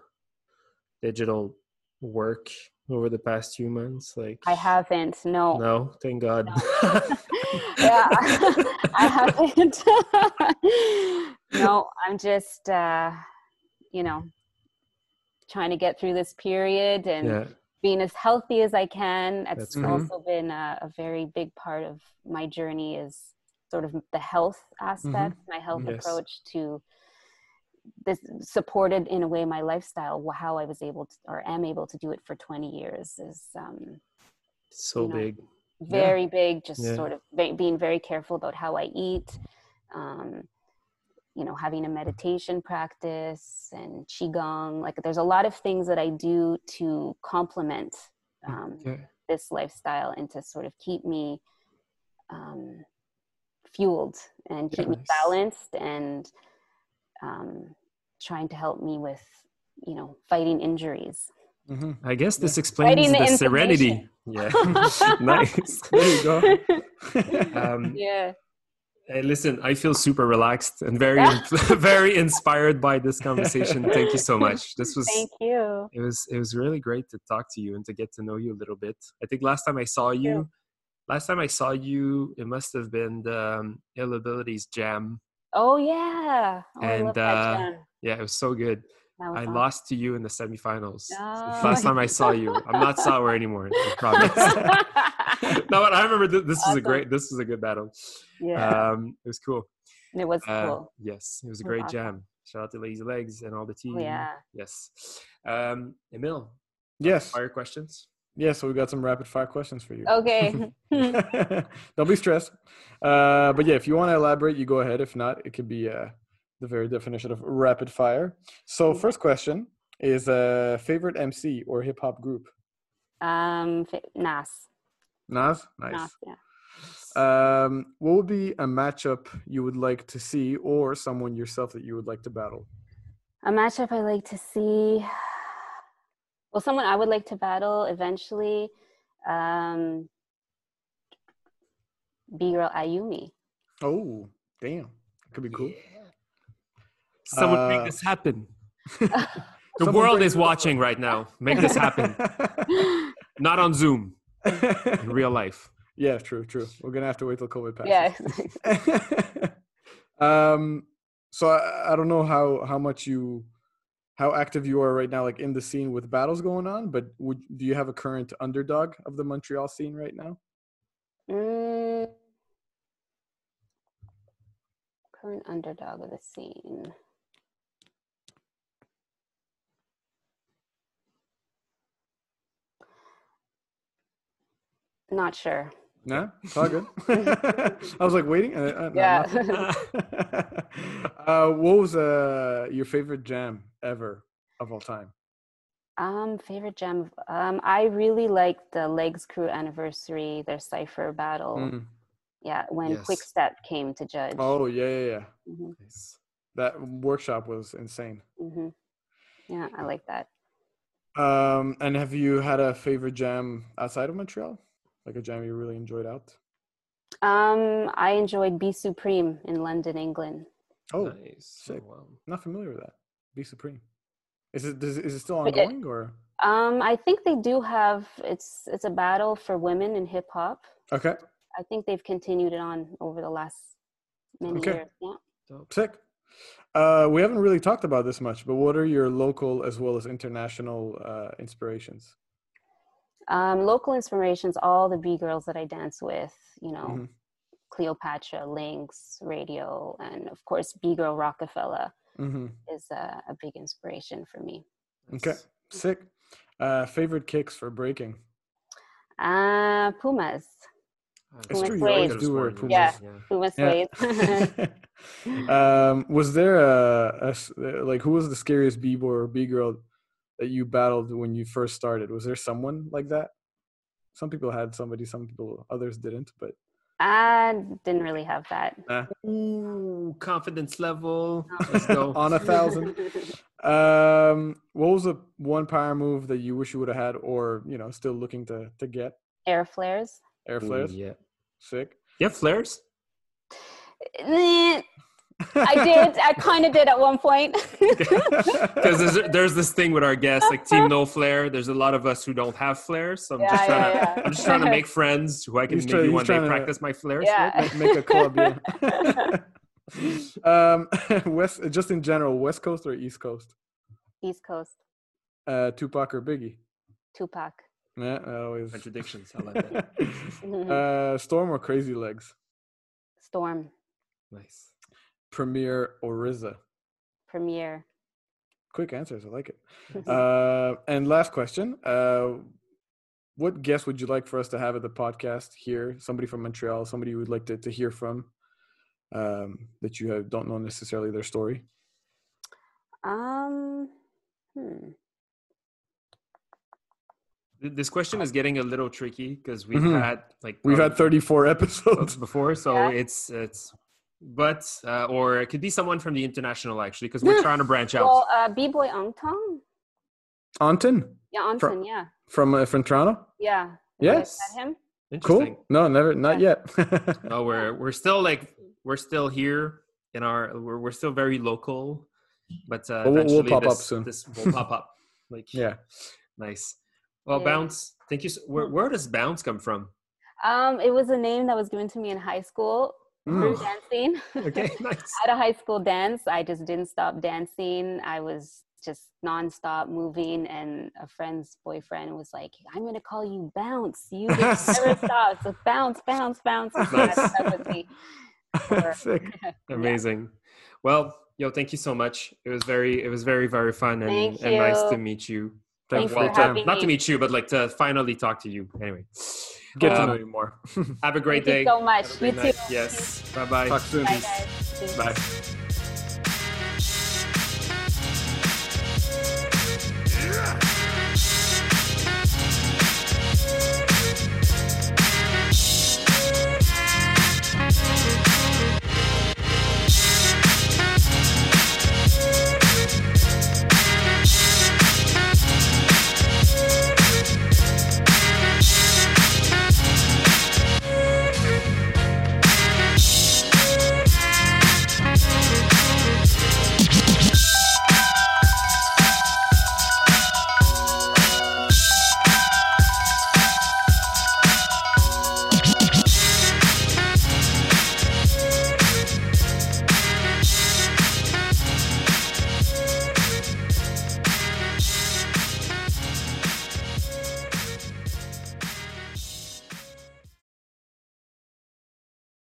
[SPEAKER 2] digital work over the past few months? Like
[SPEAKER 3] i haven't no
[SPEAKER 2] No, thank God.
[SPEAKER 3] yeah i haven't no i'm just uh you know trying to get through this period and
[SPEAKER 2] yeah,
[SPEAKER 3] being as healthy as I can. It's
[SPEAKER 2] That's
[SPEAKER 1] great.
[SPEAKER 3] also been a, a very big part of my journey is sort of the health aspect, my health
[SPEAKER 2] Yes.
[SPEAKER 3] approach to this supported in a way my lifestyle, how I was able to or am able to do it for 20 years is um,
[SPEAKER 2] so
[SPEAKER 3] you know,
[SPEAKER 2] big.
[SPEAKER 3] very big. Just
[SPEAKER 2] Yeah.
[SPEAKER 3] sort of be- being very careful about how I eat. Um, you know, having a meditation practice and qigong. Like, there's a lot of things that I do to complement um,
[SPEAKER 2] Yeah.
[SPEAKER 3] this lifestyle and to sort of keep me um, fueled and keep me balanced and um, trying to help me with, you know, fighting injuries.
[SPEAKER 1] hmm
[SPEAKER 2] I guess this
[SPEAKER 1] Yeah.
[SPEAKER 2] explains the,
[SPEAKER 3] the
[SPEAKER 2] serenity. Yeah, nice.
[SPEAKER 1] There you go.
[SPEAKER 2] Um,
[SPEAKER 3] yeah.
[SPEAKER 2] Hey, listen, I feel super relaxed and very, very inspired by this conversation. Thank you so much. This was
[SPEAKER 3] Thank you.
[SPEAKER 2] it was it was really great to talk to you and to get to know you a little bit. I think last time I saw you, last time I saw you, it must have been the um, Ill Abilities Jam.
[SPEAKER 3] Oh yeah. Oh, I
[SPEAKER 2] And,
[SPEAKER 3] love that
[SPEAKER 2] uh,
[SPEAKER 3] jam.
[SPEAKER 2] Yeah, it was so good.
[SPEAKER 3] Was
[SPEAKER 2] I
[SPEAKER 3] awesome.
[SPEAKER 2] lost to you in the semifinals.
[SPEAKER 3] Oh.
[SPEAKER 2] Last time I saw you, I'm not sour anymore. I promise. no, but I remember th- this was a great. This was a good battle.
[SPEAKER 3] yeah,
[SPEAKER 2] Um, it was cool.
[SPEAKER 3] it was
[SPEAKER 2] Uh,
[SPEAKER 3] cool.
[SPEAKER 2] Yes, it was a
[SPEAKER 3] It was
[SPEAKER 2] great
[SPEAKER 3] awesome.
[SPEAKER 2] jam. Shout out to Lazy Legs and all the team.
[SPEAKER 3] Oh, yeah.
[SPEAKER 2] Yes. Um, Emil,
[SPEAKER 1] yes.
[SPEAKER 2] fire questions.
[SPEAKER 1] Yeah, so we got some rapid fire questions for you.
[SPEAKER 3] Okay.
[SPEAKER 1] Don't be stressed. Uh, but yeah, if you want to elaborate, you go ahead. If not, it could be uh, the very definition of rapid fire. So, first question is uh, favorite MC or hip hop group?
[SPEAKER 3] um, Nas.
[SPEAKER 1] Nas? Nice.
[SPEAKER 3] Nas. Yeah.
[SPEAKER 1] Um, what would be a matchup you would like to see or someone yourself that you would like to battle?
[SPEAKER 3] A matchup I like to see. Well, someone I would like to battle eventually. Um, B girl Ayumi.
[SPEAKER 1] Oh, damn. Could be cool.
[SPEAKER 2] Someone
[SPEAKER 1] Uh,
[SPEAKER 2] make this happen. The world is watching right now. Make this happen. Not on Zoom, in real life.
[SPEAKER 1] yeah, true, true. We're gonna have to wait till COVID passes.
[SPEAKER 3] yeah.
[SPEAKER 1] um, so I, I don't know how how much you how active you are right now, like in the scene with battles going on. But would do you have a current underdog of the Montreal scene right now?
[SPEAKER 3] Mm. Current underdog of the scene. Not sure.
[SPEAKER 1] No, it's all good. I was like waiting. Uh, uh,
[SPEAKER 3] Yeah.
[SPEAKER 1] nothing. uh, what was uh, your favorite jam ever of all time?
[SPEAKER 3] Um, favorite jam. Um, I really liked the Legs Crew anniversary, their cipher battle.
[SPEAKER 1] Mm.
[SPEAKER 3] Yeah, when
[SPEAKER 2] Yes.
[SPEAKER 3] Kwikstep came to judge.
[SPEAKER 1] Oh yeah, yeah, yeah.
[SPEAKER 3] hmm
[SPEAKER 2] Nice.
[SPEAKER 1] That workshop was insane.
[SPEAKER 3] hmm Yeah, I like that.
[SPEAKER 1] Um, and have you had a favorite jam outside of Montreal? Like a jam you really enjoyed out?
[SPEAKER 3] Um, I enjoyed B-Supreme in London, England.
[SPEAKER 1] Oh,
[SPEAKER 2] nice.
[SPEAKER 1] sick.
[SPEAKER 2] Oh, wow.
[SPEAKER 1] not familiar with that. B-Supreme. Is it does, is it still
[SPEAKER 3] But it-
[SPEAKER 1] ongoing or?
[SPEAKER 3] Um, I think they do have it's it's a battle for women in hip hop.
[SPEAKER 1] Okay,
[SPEAKER 3] I think they've continued it on over the last many
[SPEAKER 1] Okay.
[SPEAKER 3] years. Yeah.
[SPEAKER 2] Dope.
[SPEAKER 1] sick. Uh, we haven't really talked about this much, but what are your local as well as international uh, inspirations?
[SPEAKER 3] Um, local inspirations, all the B girls that I dance with, you know,
[SPEAKER 1] Mhm.
[SPEAKER 3] Cleopatra, Lynx, Radio, and of course B girl Rokafella
[SPEAKER 1] hmm
[SPEAKER 3] is a, a big inspiration for me.
[SPEAKER 1] Okay, sick. Uh, favorite kicks for breaking?
[SPEAKER 3] Uh, Pumas.
[SPEAKER 1] It's
[SPEAKER 3] Pumas
[SPEAKER 1] true, you
[SPEAKER 3] Suede.
[SPEAKER 1] do wear Pumas.
[SPEAKER 3] Yeah.
[SPEAKER 2] yeah.
[SPEAKER 3] Puma
[SPEAKER 1] Yeah. Um, was there a, uh, like who was the scariest b boy or b girl that you battled when you first started? Was there someone like that? Some people had somebody, some people others didn't. But
[SPEAKER 3] I didn't really have that.
[SPEAKER 1] uh,
[SPEAKER 2] Ooh, confidence level. Let's go.
[SPEAKER 1] on a thousand. Um, what was the one power move that you wish you would have had, or you know, still looking to to get?
[SPEAKER 3] Air flares.
[SPEAKER 1] Air flares.
[SPEAKER 2] Yeah.
[SPEAKER 1] Sick.
[SPEAKER 2] Yeah, have flares?
[SPEAKER 3] I did. I kind of did at one point.
[SPEAKER 2] Because there's, there's this thing with our guests, like Team No Flare. There's a lot of us who don't have flares, so I'm just trying
[SPEAKER 3] yeah,
[SPEAKER 2] to
[SPEAKER 3] yeah.
[SPEAKER 2] I'm just trying to make friends who I can
[SPEAKER 1] He's
[SPEAKER 2] maybe
[SPEAKER 1] try-
[SPEAKER 2] one day
[SPEAKER 1] to-
[SPEAKER 2] practice my flares
[SPEAKER 3] Yeah.
[SPEAKER 2] with.
[SPEAKER 1] make, make a club. Yeah. um, West, just in general, West Coast or East Coast?
[SPEAKER 3] East Coast.
[SPEAKER 1] Uh, Tupac or Biggie?
[SPEAKER 3] Tupac.
[SPEAKER 1] Yeah, I always.
[SPEAKER 2] Contradictions. I like that.
[SPEAKER 1] uh, Storm or Crazy Legs?
[SPEAKER 3] Storm.
[SPEAKER 2] Nice.
[SPEAKER 1] Premier or RZA?
[SPEAKER 3] Premier.
[SPEAKER 1] Quick answers. I like it. Uh, and last question. Uh, what guest would you like for us to have at the podcast here? Somebody from Montreal, somebody you would like to, to hear from um, that you have, don't know necessarily their story?
[SPEAKER 3] Um. Hmm.
[SPEAKER 2] This question is getting a little tricky because we've
[SPEAKER 1] Mhm.
[SPEAKER 2] had like
[SPEAKER 1] We've had 34
[SPEAKER 2] episodes
[SPEAKER 1] episodes.
[SPEAKER 2] before, so
[SPEAKER 3] Yeah.
[SPEAKER 2] it's it's. But uh, or it could be someone from the international actually, because we're
[SPEAKER 1] Yeah.
[SPEAKER 2] trying to branch out.
[SPEAKER 3] Well, uh, B Boy Angtong.
[SPEAKER 1] Anton
[SPEAKER 3] Yeah, Anton. Yeah,
[SPEAKER 1] from, uh, from Toronto?
[SPEAKER 3] yeah. Have you guys
[SPEAKER 1] Yes.
[SPEAKER 3] Him.
[SPEAKER 2] Interesting.
[SPEAKER 1] Cool. No, never, not yet.
[SPEAKER 2] No, we're we're still like we're still here in our we're we're still very local, but uh,
[SPEAKER 1] we'll- we'll
[SPEAKER 2] eventually
[SPEAKER 1] pop up
[SPEAKER 2] this,
[SPEAKER 1] soon.
[SPEAKER 2] This will pop up. Like
[SPEAKER 1] yeah.
[SPEAKER 2] nice. Well,
[SPEAKER 3] Yeah.
[SPEAKER 2] bounce. Thank you. So, where where does bounce come from?
[SPEAKER 3] Um, it was a name that was given to me in high school through
[SPEAKER 1] Mm.
[SPEAKER 3] dancing.
[SPEAKER 2] Okay, nice.
[SPEAKER 3] At a high school dance, I just didn't stop dancing. I was just nonstop moving, and a friend's boyfriend was like, "I'm gonna call you Bounce. You just never stop. So bounce, bounce, bounce."
[SPEAKER 2] Nice.
[SPEAKER 3] That stuck with me. for-
[SPEAKER 1] Sick.
[SPEAKER 2] Amazing. Well, yo, thank you so much. It was very it was very very fun and, and nice to meet you.
[SPEAKER 3] Thanks
[SPEAKER 1] Thanks
[SPEAKER 3] for
[SPEAKER 1] time.
[SPEAKER 3] having
[SPEAKER 2] Not to meet you, but like to finally talk to you. Anyway,
[SPEAKER 1] Get to
[SPEAKER 2] Um,
[SPEAKER 1] know you more.
[SPEAKER 2] have a great
[SPEAKER 3] Thank
[SPEAKER 2] day.
[SPEAKER 3] you so much.
[SPEAKER 2] Have
[SPEAKER 3] You
[SPEAKER 2] great
[SPEAKER 3] too.
[SPEAKER 2] night. Yes. Bye bye.
[SPEAKER 1] Talk soon.
[SPEAKER 3] Bye, guys.
[SPEAKER 2] Bye.